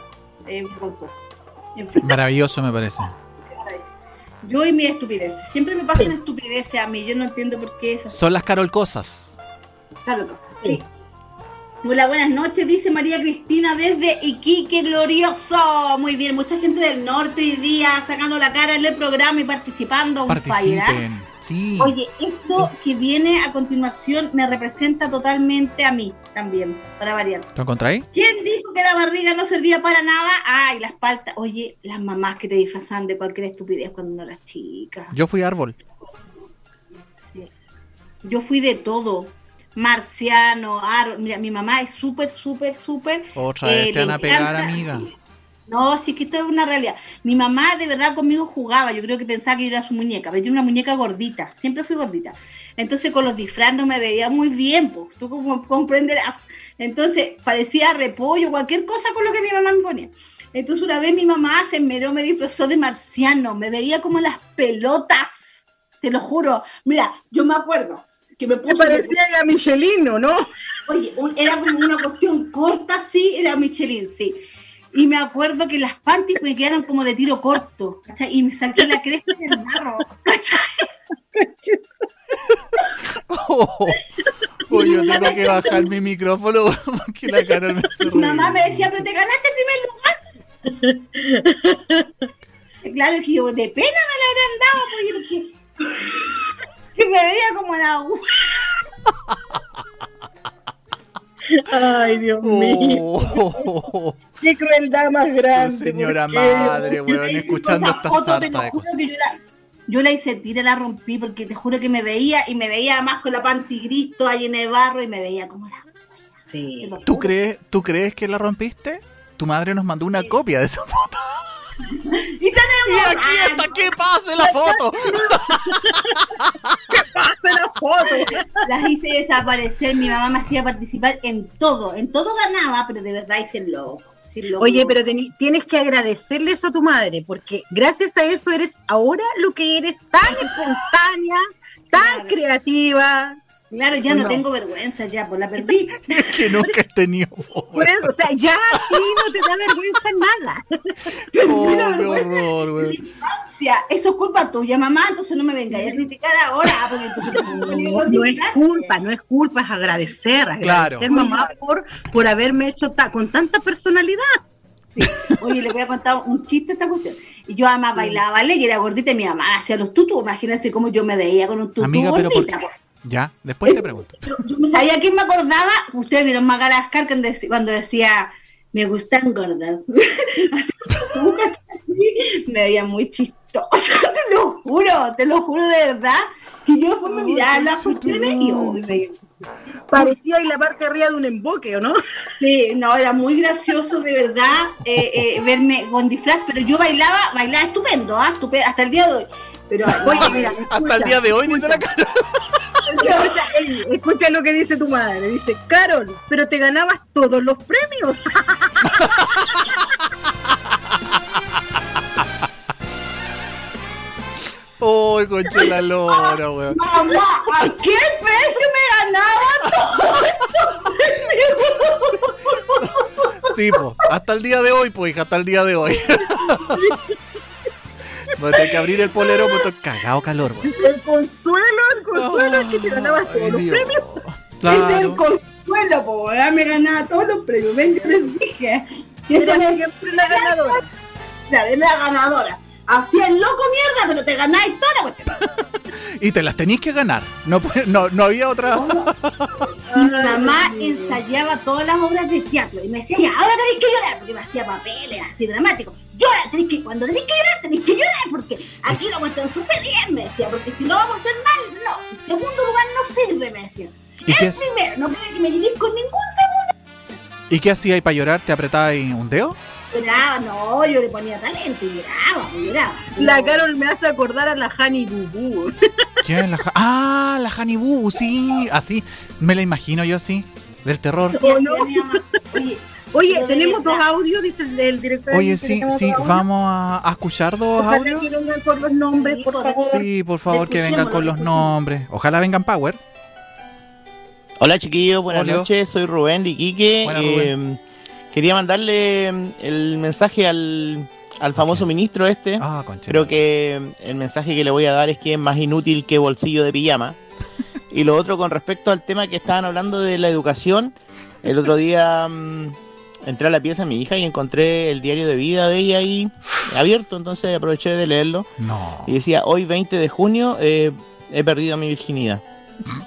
eh, vergonzoso. Maravilloso me parece. yo y mi estupidez, siempre me pasan estupideces a mí, yo no entiendo por qué esas Son las Carol cosas, sí. Hola, buenas noches, dice María Cristina desde Iquique Glorioso. Muy bien, mucha gente del norte hoy día sacando la cara en el programa y participando. fire, ¿ah? Participen. Sí. Oye, esto que viene a continuación me representa totalmente a mí también, para variar. ¿Lo encontráis? ¿Quién dijo que la barriga no servía para nada? Ay, la espalda. Oye, las mamás que te disfrazan de cualquier estupidez cuando uno era chica. Yo fui árbol. Yo fui de todo. Marciano. Mira, mi mamá es súper, súper, súper. Otra vez eh, te van a pegar, encanta- amiga. No, sí que esto es una realidad. Mi mamá de verdad conmigo jugaba, yo creo que pensaba que yo era su muñeca, pero yo era una muñeca gordita, siempre fui gordita. Entonces con los disfraz no me veía muy bien, pues tú como comprenderás. Entonces parecía repollo, cualquier cosa con lo que mi mamá me ponía. Entonces una vez mi mamá se enmeró, me disfrazó de marciano, me veía como las pelotas, te lo juro. Mira, yo me acuerdo que me Me puso... parecía a Michelino, ¿no? Oye, un- era como una cuestión corta, sí, era Michelin, sí. Y me acuerdo que las panties me quedaron como de tiro corto, ¿cachai? Y me saqué la cresta del barro, ¿cachai? Oh, oh, yo tengo que bajar mi micrófono porque la Carol me hace mamá me decía, pero te ganaste el primer lugar. Claro, que yo de pena me la habrán dado, porque yo que, me veía como la Ay, Dios mío. Oh, Qué crueldad más grande. señora madre, weón, escuchando esta foto, te lo sarta de juro cosas. que yo la, yo la hice tira, la rompí, porque te juro que me veía, y me veía más con la panty gris toda llena de barro, y me veía como la... Sí. ¿Tú crees, ¿Tú crees que la rompiste? Tu madre nos mandó una copia de esa foto. Y Y tenemos... aquí ah, está, que pase la foto. Pase la foto. las hice desaparecer, mi mamá me hacía participar en todo, en todo ganaba, pero de verdad hice el loco. Oye, pero tienes que agradecerle eso a tu madre, porque gracias a eso eres ahora lo que eres, tan espontánea, tan Claro. creativa. Claro, ya no, No. tengo vergüenza, ya, pues la perdí. Es que nunca he tenido. Por eso, o sea, ya a ti no te da vergüenza nada. Oh, Mira, qué horror, infancia. Eso es culpa tuya, mamá, entonces no me vengas a criticar ahora. porque tú te pones No, no es culpa, no es culpa, es agradecer, agradecer Claro. mamá por, por haberme hecho ta- con tanta personalidad. Oye, le voy a contar un chiste a esta cuestión. Y yo además bailaba ballet y era gordita y mi mamá hacía los tutus. Imagínense cómo yo me veía con un tutú Amiga, pero ¿por gordita. Ya, después te pregunto. Yo, yo no sabía quién me acordaba. Ustedes vieron Madagascar cuando dec- cuando decía, me gustan gordas. Me veía muy chistosa, te lo juro, te lo juro de verdad. Y yo después me miraba las cuestiones y oh, me veía- Parecía ahí la parte de arriba de un emboque, ¿o no? Sí, no, era muy gracioso de verdad eh, eh, verme con disfraz, pero yo bailaba, bailaba estupendo, ¿ah? Hasta el día de hoy. Pero Oye, mira, Hasta el día de hoy, dice la Carol. Escucha, ey, escucha lo que dice tu madre. Dice, Carol, pero te ganabas todos los premios. Uy, conche la lora, weón. Mamá, ¿a qué precio me ganaba todo esto? Sí, pues, hasta el día de hoy, pues, hija, hasta el día de hoy. Voy a tener que abrir el polero, estoy cagado calor. El consuelo, el consuelo es que te ganabas todos los Dios. premios. Es el Claro. consuelo, po, me ganaba todos los premios, ven, yo les dije. Y eso Eres me siempre la ganadora. Claro, es la ganadora. Hacía el loco mierda, pero te ganáis toda la cuestión. Y te las tenéis que ganar. No, no, no había otra. Mi mamá ensayaba todas las obras de teatro y me decía, ya, ahora tenéis que llorar, porque me hacía papeles así dramáticos. Llora, tenéis que, cuando tenéis que llorar, tenéis que llorar, porque aquí la cuestión súper bien, me decía, porque si no vamos a hacer mal, no. El segundo lugar no sirve, me decía. ¿Y qué, El primero, no quiero que me lleguéis con ningún segundo. ¿Y qué hacía ahí para llorar? ¿Te apretaba ahí un dedo? Lloraba, no, yo le ponía talento y lloraba, pues, lloraba. La No. Carol me hace acordar a la Hani Bubu. ¿Quién es la Ah, la Hannibal, sí. Así. Me la imagino yo así. Del terror. Oye, Oye, tenemos dos audios, dice el, el director. Oye, sí, sí. Vamos a, a escuchar dos Ojalá audios. que vengan con los nombres, por favor. Sí, por favor, que vengan con los nombres. Ojalá vengan Power. Hola chiquillos, buenas Hola. noches, soy Rubén de Iquique. Buenas, Eh, quería mandarle mm, el mensaje al, al famoso ministro este. Ah, concha. Creo que el mensaje que le voy a dar es que es más inútil que bolsillo de pijama. Y lo otro con respecto al tema que estaban hablando de la educación, el otro día mm, entré a la pieza de mi hija y encontré el diario de vida de ella ahí abierto, entonces aproveché de leerlo. No. Y decía, hoy 20 de junio eh, he perdido mi virginidad.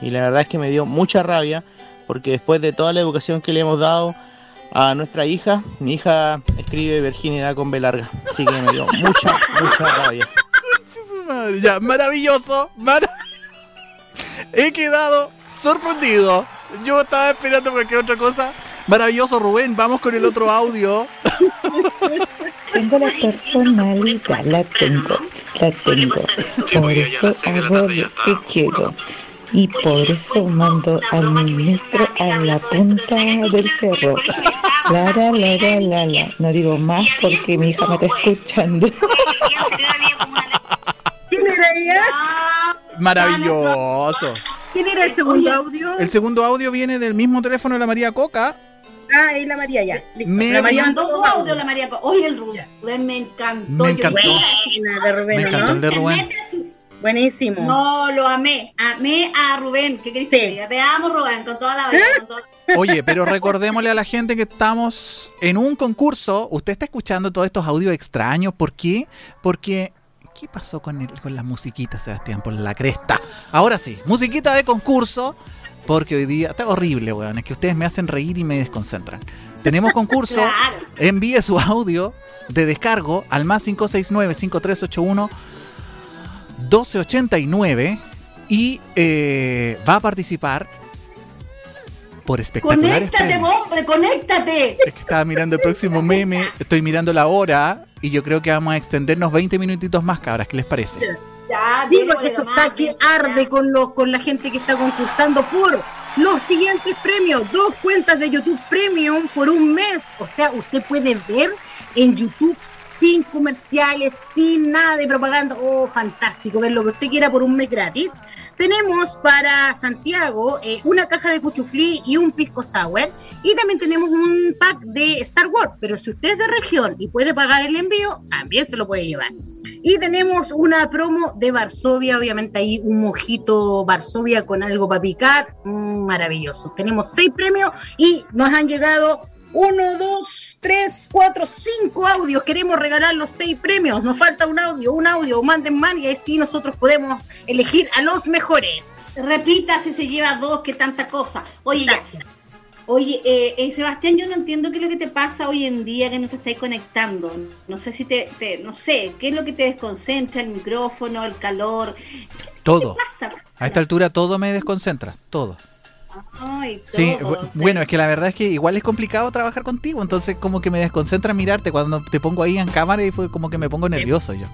Y la verdad es que me dio mucha rabia porque después de toda la educación que le hemos dado a nuestra hija, mi hija escribe virginidad con B larga. Así que me dio mucha, mucha rabia. Madre. Ya, maravilloso. mara- He quedado sorprendido. Yo estaba esperando cualquier otra cosa. Maravilloso, Rubén. Vamos con el otro audio. Tengo la personalidad, la tengo, la tengo. Por eso hago lo que quiero. Y por eso mando al ministro a la punta del cerro. La, la, la, la, la, la. No digo más porque mi hija me está escuchando. ¿Quién era ella? Maravilloso. ¿Quién era el segundo audio? El segundo audio viene del mismo teléfono de la María Coca. Ah, es la María ya. Listo. Me- la María mandó tu audio la María. Oye, el Rubén me encantó. Me Yo- encantó. Buena de Rubén, Me ¿no? encantó el de Rubén. Buenísimo. No, lo amé. Amé a Rubén. ¿Qué querés que te amo, Rubén, con toda la vida. toda- Oye, pero recordémosle a la gente que estamos en un concurso. Usted está escuchando todos estos audios extraños. ¿Por qué? Porque. ¿Qué pasó con, el, con la musiquita, Sebastián? Por la cresta. Ahora sí, musiquita de concurso. Porque hoy día. Está horrible, weón. Es que ustedes me hacen reír y me desconcentran. Tenemos concurso. Claro. Envíe su audio de descargo al más 569-5381 1289 y eh, va a participar por espectaculares Conéctate, premios. hombre, conéctate. Es que estaba mirando el próximo meme, estoy mirando la hora y yo creo que vamos a extendernos 20 minutitos más, cabras. ¿Qué les parece? Ya, Sí, porque esto está que arde con, los, con la gente que está concursando por los siguientes premios. Dos cuentas de YouTube Premium por un mes. O sea, usted puede ver en YouTube sin comerciales, sin nada de propaganda. Oh, fantástico, ver lo que usted quiera por un mes gratis. Tenemos para Santiago eh, una caja de cuchuflí y un pisco sour. Y también tenemos un pack de Star Wars. Pero si usted es de región y puede pagar el envío, también se lo puede llevar. Y tenemos una promo de Varsovia, obviamente ahí un mojito Varsovia con algo para picar, mm, maravilloso. Tenemos seis premios y nos han llegado uno, dos, tres, cuatro, cinco audios. Queremos regalar los seis premios. Nos falta un audio, un audio, manden man y ahí sí nosotros podemos elegir a los mejores. Repita si se lleva dos, que tanta cosa. Oye, ya. Oye, eh, eh, Sebastián, yo no entiendo qué es lo que te pasa hoy en día que no te estáis conectando. No sé si te, te- no sé, qué es lo que te desconcentra, el micrófono, el calor. Todo. A esta altura todo me desconcentra, todo. Ay, Sí, todo. bueno, es que la verdad es que igual es complicado trabajar contigo, entonces como que me desconcentra mirarte cuando te pongo ahí en cámara y fue como que me pongo nervioso yo.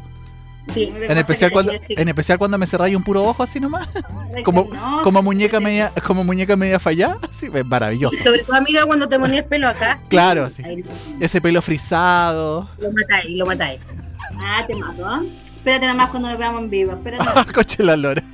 Sí, En especial cuando, en especial cuando me cerráis un puro ojo así nomás, como, como muñeca media, como muñeca media fallada, sí, es maravilloso. Y sobre todo, amiga, cuando te ponías pelo acá. sí, Claro, sí. ahí Ese pelo frisado. lo matáis, lo matáis. Ah, te mato, ¿ah? Espérate nada más cuando nos veamos en vivo. Espérate. Coche la lora.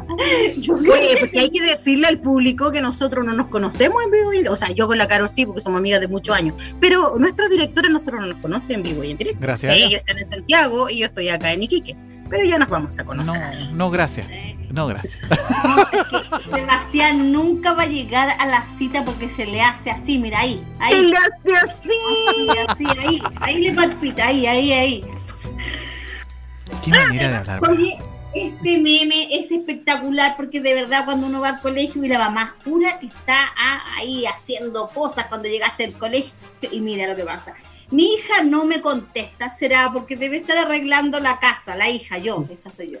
Oye, porque hay que decirle al público que nosotros no nos conocemos en vivo y o sea, yo con la Caro sí, porque somos amigas de muchos años, pero nuestros directores nosotros no nos conocen en vivo y en directo. Gracias. Ellos están en Santiago y yo estoy acá en Iquique, pero ya nos vamos a conocer. No, no, gracias. No, gracias. Sebastián nunca va a llegar a la cita porque se le hace así, mira ahí. ahí. Se le hace así. Así, así, ahí. Ahí le palpita, ahí, ahí, ahí. Qué manera de hablar. Oye, este meme es espectacular porque de verdad cuando uno va al colegio y la mamá jura que está ah, ahí haciendo cosas cuando llegaste al colegio y mira lo que pasa. Mi hija no me contesta, será porque debe estar arreglando la casa, la hija, yo, esa soy yo.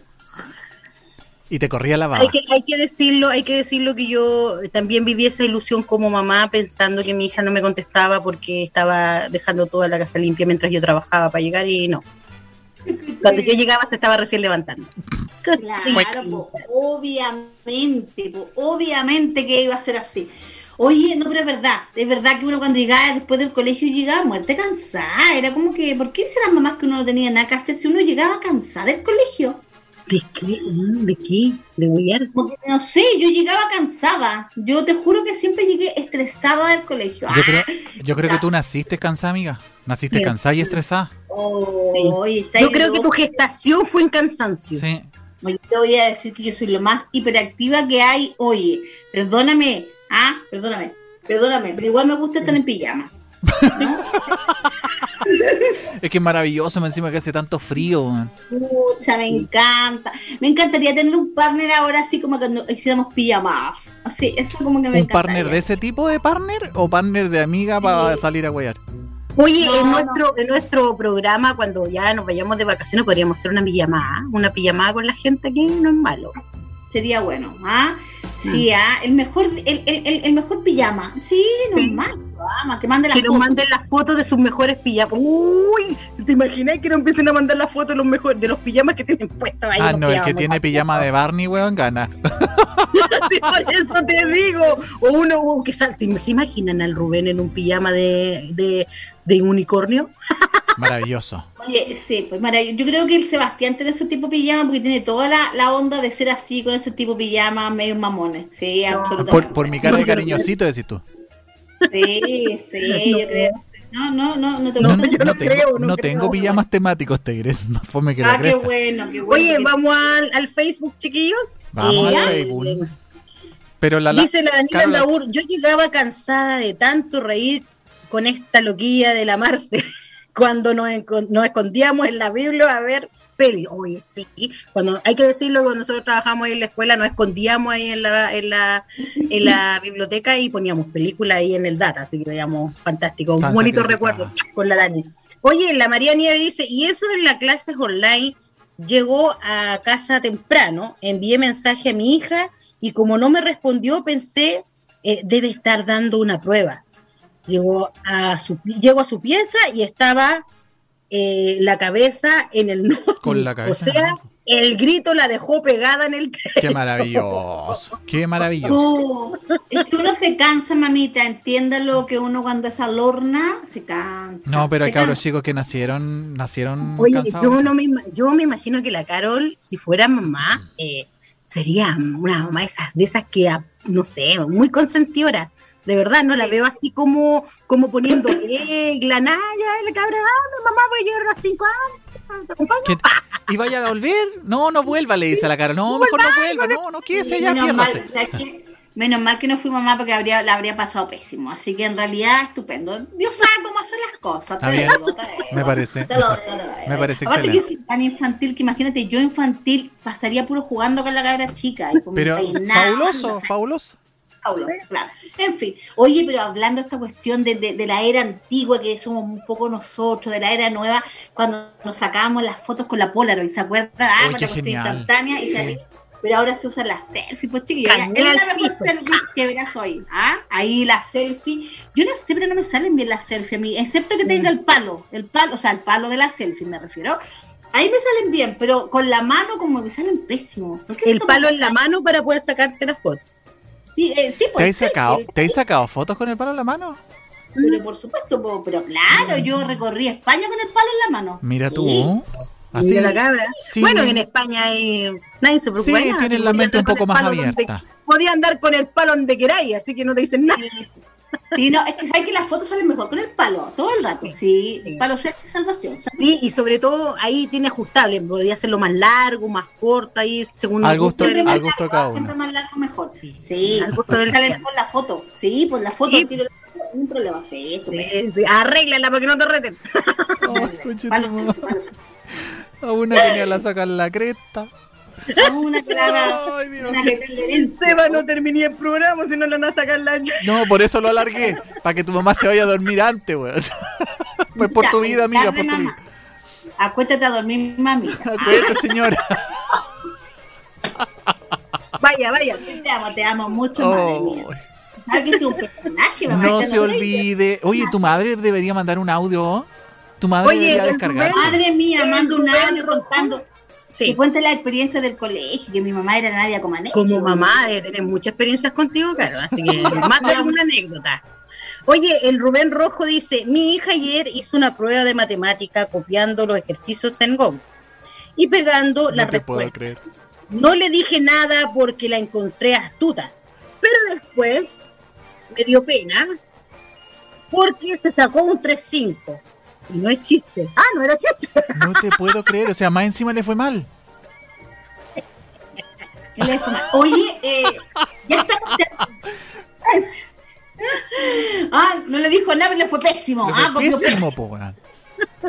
Y te corría la baba. Hay que, hay que decirlo, hay que decirlo que yo también viví esa ilusión como mamá pensando que mi hija no me contestaba porque estaba dejando toda la casa limpia mientras yo trabajaba para llegar y no. Cuando yo llegaba se estaba recién levantando. Claro, po, obviamente, po, obviamente que iba a ser así. Oye, no, pero es verdad, es verdad que uno cuando llegaba después del colegio llegaba muerte cansada, era como que, ¿por qué dicen las mamás que uno no tenía nada que hacer si uno llegaba cansada del colegio? ¿De qué? Mm, ¿De qué? ¿De huir? Porque, no sé, yo llegaba cansada, yo te juro que siempre llegué estresada del colegio. Yo creo, Ah, yo creo que tú naciste cansada, amiga. Naciste Sí. cansada y estresada. oh, Yo creo que tu gestación fue en cansancio. Sí. Te voy a decir que yo soy lo más hiperactiva que hay. Oye, perdóname, ah, perdóname, perdóname, pero igual me gusta estar en pijama. Es que es maravilloso, me encima que hace tanto frío. weón. Pucha, me encanta. Me encantaría tener un partner ahora así como que no- hiciéramos pijamas. Así, eso como que me ¿Un encantaría. partner de ese tipo de partner o partner de amiga para salir a huear? Oye, No, en, no. nuestro, en nuestro programa, cuando ya nos vayamos de vacaciones, podríamos hacer una pijamada. Una pijamada con la gente aquí no es malo. Sería bueno, ¿ah? Sí, ah, el mejor, el, el, el, el mejor pijama. Sí, normal, que mande las Que nos fotos. manden las fotos de sus mejores pijamas. Uy, ¿te imaginas que nos empiecen a mandar las fotos de los mejores, de los pijamas que tienen puestos ahí? Ah, no, el que tiene pijama de Barney, weón, gana. Sí, por eso te digo. O uno uh, que salte. ¿Se imaginan al Rubén en un pijama de, de, de unicornio? Maravilloso. Oye, sí, pues maravilloso. Yo creo que el Sebastián tiene ese tipo de pijama porque tiene toda la, la onda de ser así, con ese tipo de pijama medio mamones. Sí, absolutamente. Por, por mi cara de cariñosito, decís tú. Sí, sí, yo creo. No, no, no, no te No, gusta. no tengo, no tengo pijamas temáticos, Tigres. Más fome que la Ah, qué bueno, qué bueno. Oye, vamos al, al Facebook, chiquillos. Vamos Eh, al Facebook. Pero la, la Dice la Daniela Carola- Laur, yo llegaba cansada de tanto reír con esta loquilla de la Marce cuando nos, nos escondíamos en la Biblia a ver peli. Oye, sí, cuando hay que decirlo, cuando nosotros trabajamos ahí en la escuela, nos escondíamos ahí en la, en la, en la biblioteca y poníamos películas ahí en el data, así que veíamos fantástico, un bonito recuerdo con la Dani. Oye, la María Nieve dice, y eso en las clases online, llegó a casa temprano, envié mensaje a mi hija y como no me respondió, pensé, eh, debe estar dando una prueba. Llegó a su, llegó a su pieza y estaba eh, la cabeza en el notebook. Con la O cabeza el sea, el grito la dejó pegada en el Qué maravilloso. Qué maravilloso. Tú, es que uno se cansa, mamita, entiéndalo que uno cuando es alorna se cansa. No, pero hay cabros chicos que nacieron, nacieron Oye, cansados. yo, no me, yo me imagino que la Carol, si fuera mamá, eh, sería una mamá de esas, de esas que, no sé, muy consentidora. De verdad, no la veo así como, como poniendo regla, nada, ya, la cabra, ah, no, mamá, voy a llegar a las 5 años, ¿te ¿Y vaya a volver? No, no vuelva, le dice a la cara. No, mejor no vuelva. No, no, quédese ya, menos, mal, piérdase. menos mal que no fui mamá porque habría, la habría pasado pésimo. Así que en realidad, estupendo. Dios sabe cómo hacer las cosas. Te digo, te lo digo. Me parece. Te lo digo, te lo digo. Me parece Aparte excelente. que soy tan infantil que imagínate, yo infantil pasaría puro jugando con la cabra chica. Y con Pero fabuloso, fabuloso. Paulo, claro. En fin, oye, pero hablando de esta cuestión de, de- de la era antigua, que somos un poco nosotros, de la era nueva, cuando nos sacábamos las fotos con la Polaroid, ¿se acuerdan? Ah, qué cuestión genial. instantánea, y Sí. se- pero ahora se usan las selfies, pues chiquillos. Es la mejor selfie que verás hoy. ¿ah? Ahí la selfie. Yo no sé, pero no me salen bien las selfies a mí, excepto que tenga el palo, el palo, o sea, el palo de la selfie me refiero. Ahí me salen bien, pero con la mano como me salen pésimos. ¿Por qué El palo en la mano para poder sacarte la foto. Sí, eh, sí, ¿Te has sacado. ¿te has sacado fotos con el palo en la mano? Pero por supuesto, po, pero claro, yo recorrí España con el palo en la mano. Mira Sí. tú. Así. Mira la cabra. Sí. Bueno, en España hay, nadie se preocupa. Sí, nada, tienen la mente un poco más donde- abierta. podía andar con el palo donde queráis, así que no te dicen nada. Sí, no, es que sabes que las fotos salen mejor con el palo, todo el rato. Sí, sí. el palo selfie salvación. Sí, y sobre todo ahí tiene ajustable, podía hacerlo más largo, más corto, ahí según Al el gusto- del- al gusto de cada Siempre uno. más largo mejor. Sí, al gusto del salen que- por la foto. Sí, por la foto. Sí. tiro la foto, ningún problema. Sí. Sí, sí, Arréglala para que no te reten. Palo selfie, palo selfie. A una que ni la sacar la cresta. A Una Ay, Dios. que den- Seba, no terminé el programa, si no le van a sacar la No, por eso lo alargué. Para que tu mamá se vaya a dormir antes, weón. Pues por tu vida, amiga, por tu vida. mamá. Acuéstate a dormir, mami. Acuérdate, señora. Vaya, vaya. Te amo, te amo mucho, madre mía. Oh, ¿Sabes que es un personaje, mamá? no se olvide. Oye, tu madre debería mandar un audio. Tu madre Oye, debería el descargarse. Madre mía, mando un audio Rojo. Contando. Que Sí. cuente la experiencia del colegio, que mi mamá era Nadia Comaneci. Como mamá debe tener muchas experiencias contigo, claro, así que más de alguna anécdota. Oye, el Rubén Rojo dice, mi hija ayer hizo una prueba de matemática copiando los ejercicios en Go y pegando la No puedo respuesta. creer. No le dije nada porque la encontré astuta, pero después me dio pena porque se sacó un 3-5. Y no es chiste. Ah, no era chiste. No te puedo creer. O sea, más encima le fue mal. Oye, eh, ya estamos. Ah, no le dijo nada, pero le fue pésimo. Le Ah, fue copió pésimo, po, weón.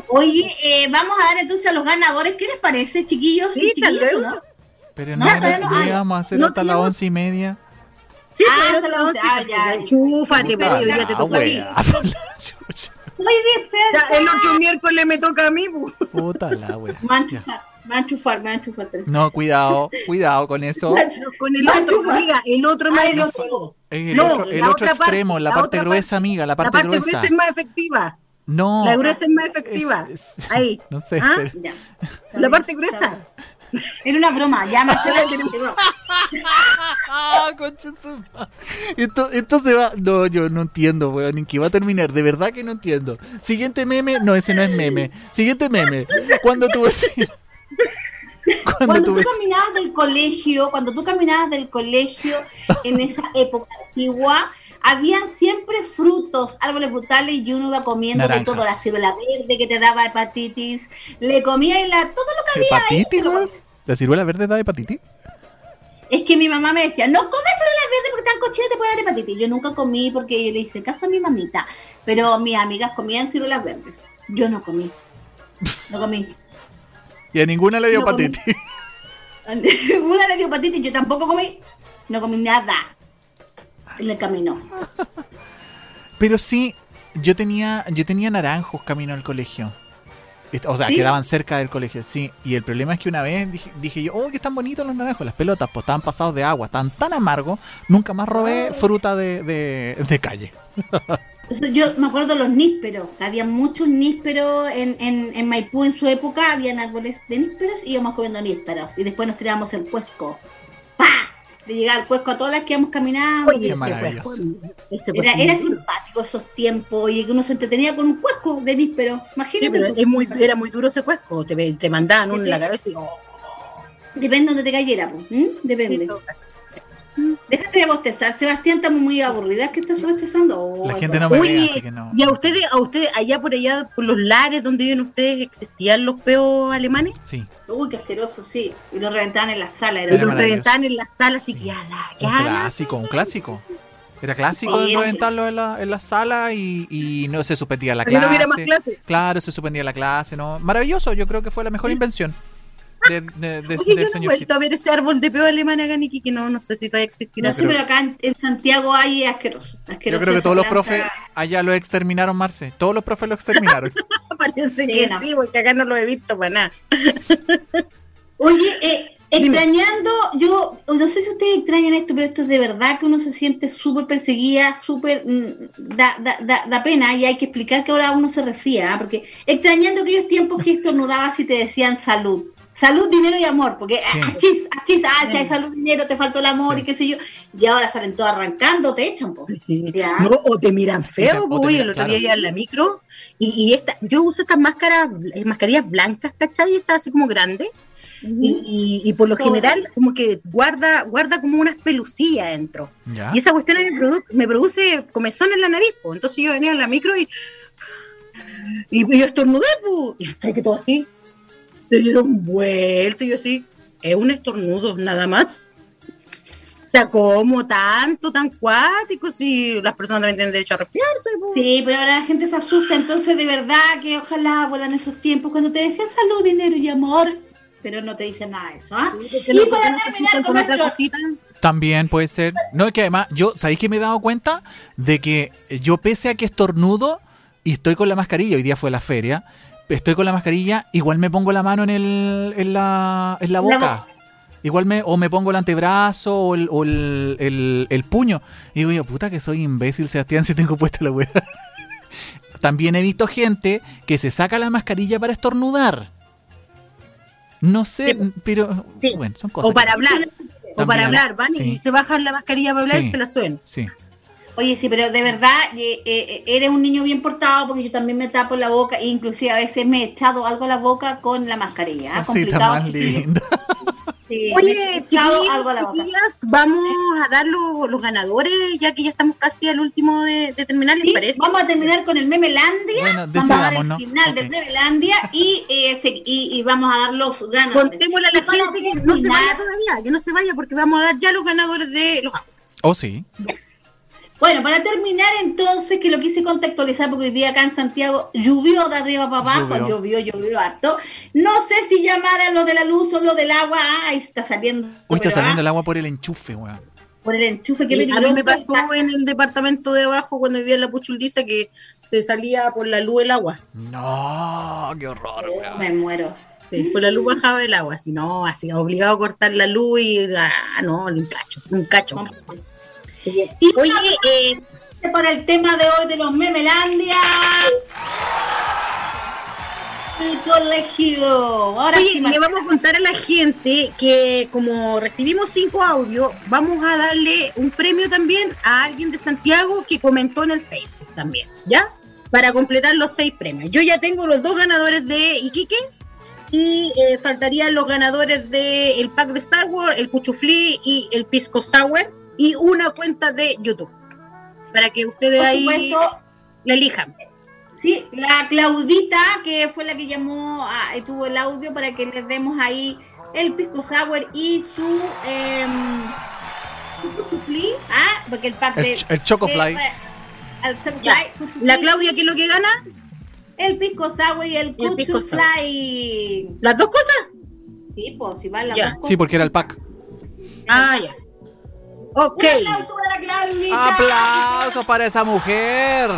Oye, eh, vamos a dar entonces a los ganadores. ¿Qué les parece, chiquillos? Sí, chiquillos, tal o vez. ¿no? Pero No, no, no hay. íbamos a hacer No hasta las once y media. Sí, Ah, hasta la no, once. Ah, ya. Enchúfate, pero día te Ah, toca a ti. chucha. Muy bien, Ya, el otro miércoles me toca a mí. pu. Puta la wea. Mancha. Ya. Me va a enchufar, me va a enchufar. tres. No, cuidado, cuidado con eso. Con el otro, amiga, el otro no. fuego. El otro, el la otro extremo, parte, la, parte gruesa, amiga, la La parte, parte gruesa. gruesa es más efectiva. No, La gruesa es más efectiva. Es- Ahí. no sé, ¿Ah? pero- Ya. La parte gruesa. Era una broma, ya Marcela su madre. Esto, esto se va. No, yo no entiendo, weón. ¿En qué va a terminar? De verdad que no entiendo. Siguiente meme. No, ese no es meme. Siguiente meme. Cuando tu vecino. Cuando Cuando tu tú caminabas del colegio, cuando tú caminabas del colegio en esa época antigua, habían siempre frutos, árboles frutales y uno iba comiendo Naranjas. de todo, la ciruela verde que te daba hepatitis, le comía y la, todo lo que había ahí. ¿Hepatitis, comías. ¿La ciruela verde da hepatitis? Es que mi mamá me decía, no comes ciruelas verdes porque tan cochinas te puede dar hepatitis. Yo nunca comí porque yo le hice caso a mi mamita, pero mis amigas comían ciruelas verdes. Yo no comí. No comí. Y a ninguna le dio No hepatitis. Una le dio hepatitis, yo tampoco comí. No comí nada en el camino. Pero sí, yo tenía, yo tenía naranjos camino al colegio. O sea, ¿Sí? quedaban cerca del colegio, sí. Y el problema es que una vez dije, dije yo, oh, que están bonitos los naranjos. Las pelotas, pues estaban pasados de agua, estaban tan amargos. Nunca más robé fruta de, de, de calle. Yo me acuerdo de los nísperos, que había muchos nísperos en, en, en Maipú en su época, habían árboles de nísperos y íbamos comiendo nísperos. Y después nos tirábamos el cuesco. ¡Pa! De llegar al cuesco a todas las que íbamos caminando. Oye, Qué ese maravilloso. cuesco, Era, era simpático esos tiempos y que uno se entretenía con un cuesco de níspero. Sí, Imagínate. pero es muy, era muy duro ese cuesco. Te, te mandaban uno en la cabeza y. oh, Depende donde te cayera, pues. ¿m? Depende. Déjate de bostezar, Sebastián, estamos muy aburridas. ¿Qué estás bostezando? Oh, La gente no me Oye, así que no. ¿y a ustedes, a ustedes, allá por allá, por los lares donde viven ustedes, existían los peos alemanes? Sí, Uy, qué asqueroso, sí. Y lo reventaban en la sala. Era los reventaban en la sala, así Sí. que que un clásico, un clásico. Era clásico Sí, reventarlo en la, en la sala y, y no se suspendía la que no clase. hubiera más clase. Claro, se suspendía la clase, ¿no? Maravilloso, yo creo que fue la mejor invención de, de- de- Oye, yo no he vuelto a ver ese árbol de peo alemán acá, Niki, que no, no sé si va a existir. No No sé, creo. pero acá en, en Santiago hay asqueroso. Yo asqueroso creo que todos los profes allá lo exterminaron, Marce. Todos los profes lo exterminaron. Parece Sí, que no. sí, porque acá no lo he visto para nada. Oye, eh, extrañando, yo no sé si ustedes extrañan esto, pero esto es de verdad que uno se siente súper perseguida, súper. mm, da, da, da, da pena y hay que explicar que ahora uno se resfría, ¿ah? porque extrañando aquellos tiempos que estornudabas y te decían salud. Salud, dinero y amor, porque Sí. achis, achis, ah, si hay salud, dinero, te faltó el amor Sí. y qué sé yo, y ahora salen todos arrancando, te echan, po. Ya. No, o te miran feo, pues, el otro claro. día iba en la micro y, y esta, yo uso estas máscaras, eh, mascarillas blancas, ¿cachai? Y está así como grande. Y, y- y por lo Todo. general, como que guarda, guarda como unas pelucillas dentro. ¿Ya? Y esa cuestión me, produ- me produce comezón en la nariz, pues. Entonces yo venía en la micro y. Y, y yo estornudé, pues. Y está que todo así. Se dieron vuelta y yo así. Es un estornudo, nada más. O sea, como tanto, tan cuático, si las personas también tienen derecho a resfriarse, pues. Sí, pero ahora la gente se asusta, entonces de verdad que ojalá vuelan esos tiempos cuando te decían salud, dinero y amor, pero no te dicen nada de eso, ¿ah? Y no- para terminar con con otra cosita. También puede ser. No, es que además, yo, ¿sabéis que me he dado cuenta? De que yo, pese a que estornudo y estoy con la mascarilla, hoy día fue la feria, estoy con la mascarilla, igual me pongo la mano en, el, en, la, en la La boca. Igual me, o me pongo el antebrazo o el, o el, el- el puño. Y digo yo, puta que soy imbécil, Sebastián, si tengo puesta la weá. También he visto gente que se saca la mascarilla para estornudar. No sé, Sí. pero Sí. bueno, son cosas. O para que- hablar. O para hablar, van sí. y se bajan la mascarilla para hablar y se la suben. Sí. Oye, sí, pero de verdad, eh, eh, eres un niño bien portado porque yo también me tapo la boca e inclusive a veces me he echado algo a la boca con la mascarilla. ¿ah? Cosita Complicado, más linda. Sí, Oye, echado chiquillos, algo a la boca. chiquillas, vamos a dar los, los ganadores, ya que ya estamos casi al último de, de terminar, ¿les Sí, parece? vamos a terminar con el Memelandia. Bueno, vamos a dar el ¿no? final del Memelandia y, eh, se- y, y vamos a dar los ganadores. Contémosle a la gente que no se vaya todavía, que no se vaya, porque vamos a dar ya los ganadores de los autos. Oh, sí. Bueno, para terminar entonces, que lo quise contextualizar porque hoy día acá en Santiago llovió de arriba para abajo, Llovió. llovió, llovió, harto. No sé si llamar a lo de la luz o lo del agua, ay, está saliendo. Hoy está saliendo ah, el agua por el enchufe, weón. Por el enchufe, qué Y a peligroso. mí me pasó está. en el departamento de abajo cuando vivía en la Puchuldiza que se salía por la luz el agua. No, qué horror, weón. me muero. Sí, con la luz bajaba el agua, si no, así obligado a cortar la luz y ah, no, un cacho, un cacho. Oye, eh, por el tema de hoy de los Memelandia. El colegio. Ahora Oye, sí, le vamos a contar a la gente que como recibimos cinco audios, vamos a darle un premio también a alguien de Santiago que comentó en el Facebook también, ¿ya? Para completar los seis premios. Yo ya tengo los dos ganadores de Iquique y eh, faltarían los ganadores del el pack de Star Wars, el Cuchuflí y el Pisco Sour y una cuenta de YouTube. Para que ustedes Por ahí supuesto. la elijan. Sí, la Claudita, que fue la que llamó, a, eh, tuvo el audio para que les demos ahí el pisco sour y su eh, ah, porque el pack El de el Chocofly. el cuchuflí, La Claudia, ¿qué es lo que gana? el pisco sour y el el cuchufly. ¿Las dos cosas? Sí, pues si van las Ya. dos cosas. Sí, porque era el pack. Ah, ya. Ok. Un aplauso para Claudita. ¡Aplausos para esa mujer!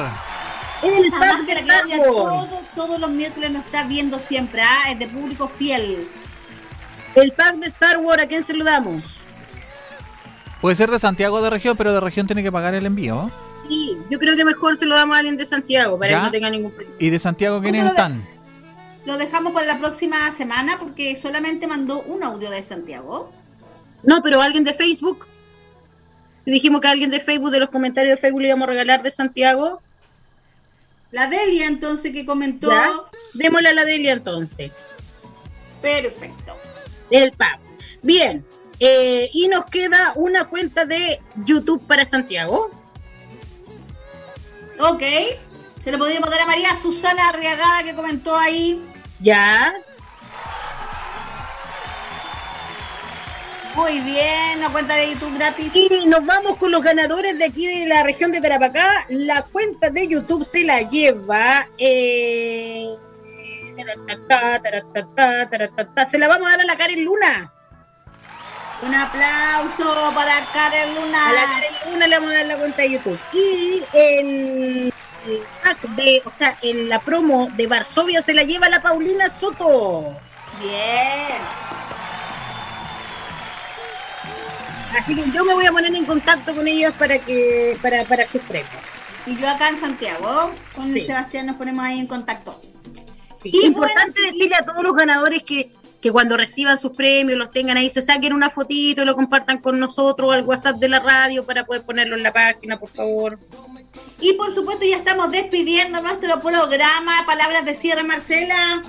El Además de Claudia Wars. todo- todos los miércoles nos está viendo siempre, ah, es de público fiel. El pack de Star Wars, ¿a quién se lo damos? Puede ser de Santiago de región, pero de región tiene que pagar el envío. Sí, yo creo que mejor se lo damos a alguien de Santiago para Ya. que no tenga ningún problema. ¿Y de Santiago quiénes ¿Cómo lo están? Lo dejamos para la próxima semana porque solamente mandó un audio de Santiago. No, pero alguien de Facebook. Dijimos que alguien de Facebook, de los comentarios de Facebook, le íbamos a regalar de Santiago. La Delia entonces que comentó. ¿Ya? Démosle a la Delia entonces. Perfecto. El pack. Bien. eh, y nos queda una cuenta de YouTube para Santiago. Ok. Se lo podríamos dar a María Susana Arriagada que comentó ahí. Ya. Muy bien, una cuenta de YouTube gratis. Y nos vamos con los ganadores de aquí de la región de Tarapacá. La cuenta de YouTube se la lleva. eh. Se la vamos a dar a la Karen Luna. Un aplauso para Karen Luna. A la Karen Luna le vamos a dar la cuenta de YouTube. Y el el pack de, o sea, en la promo de Varsovia se la lleva la Paulina Soto. Bien. Así que yo me voy a poner en contacto con ellos para que para, para sus premios. Y yo acá en Santiago, con Sí. el Sebastián nos ponemos ahí en contacto. Sí, Y Importante decirle a todos los ganadores que, que cuando reciban sus premios, los tengan ahí, se saquen una fotito y lo compartan con nosotros al WhatsApp de la radio para poder ponerlo en la página, por favor. Y por supuesto ya estamos despidiendo nuestro programa. Palabras de cierre, Marcela.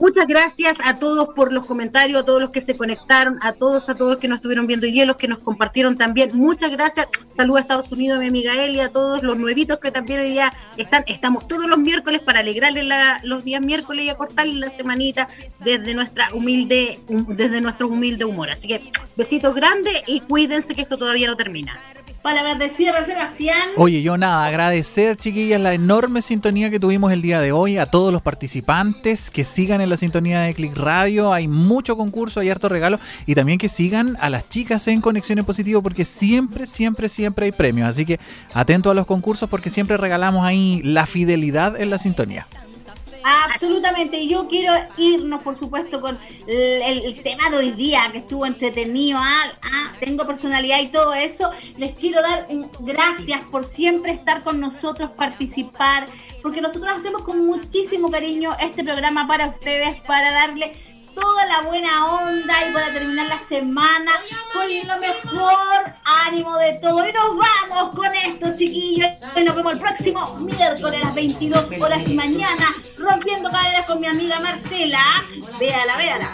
Muchas gracias a todos por los comentarios, a todos los que se conectaron, a todos, a todos los que nos estuvieron viendo y a los que nos compartieron también. Muchas gracias. Saludos a Estados Unidos, a mi amiga Eli, a todos los nuevitos que también hoy día están. Estamos todos los miércoles para alegrarles la- los días miércoles y acortarles la semanita desde nuestra humilde, hum- desde nuestro humilde humor. Así que besitos grandes y cuídense que esto todavía no termina. Palabras de cierre, Sebastián. Oye, yo nada, agradecer, chiquillas, la enorme sintonía que tuvimos el día de hoy, a todos los participantes que sigan en la sintonía de Click Radio, hay mucho concurso, hay harto regalo, y también que sigan a las chicas en Conexión en Positivo, porque siempre, siempre, siempre hay premios, así que atento a los concursos porque siempre regalamos ahí la fidelidad en la sintonía. Absolutamente, y yo quiero irnos, por supuesto, con el, tema de hoy día, que estuvo entretenido, ah, ah, tengo personalidad y todo eso. Les quiero dar un gracias por siempre estar con nosotros, participar, porque nosotros hacemos con muchísimo cariño este programa para ustedes, para darle toda la buena onda y para terminar la semana con lo mejor ánimo de todo. Y nos vamos con esto, chiquillos. Nos vemos el próximo miércoles a las 22 horas y mañana, rompiendo cadenas con mi amiga Marcela. Véala, véala.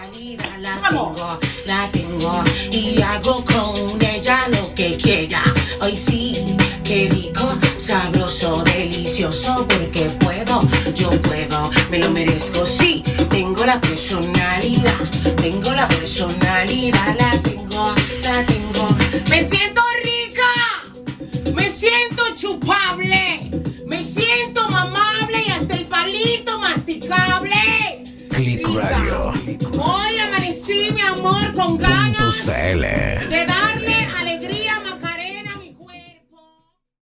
Vamos. la tengo y hago con ella lo que quiera. Hoy sí, qué rico, sabroso, delicioso, porque puedo, yo puedo, me lo merezco. Tengo la personalidad, la tengo, la tengo. Me siento rica, me siento chupable, me siento mamable y hasta el palito masticable. Click Radio. Hoy amanecí, mi amor, con ganas de dar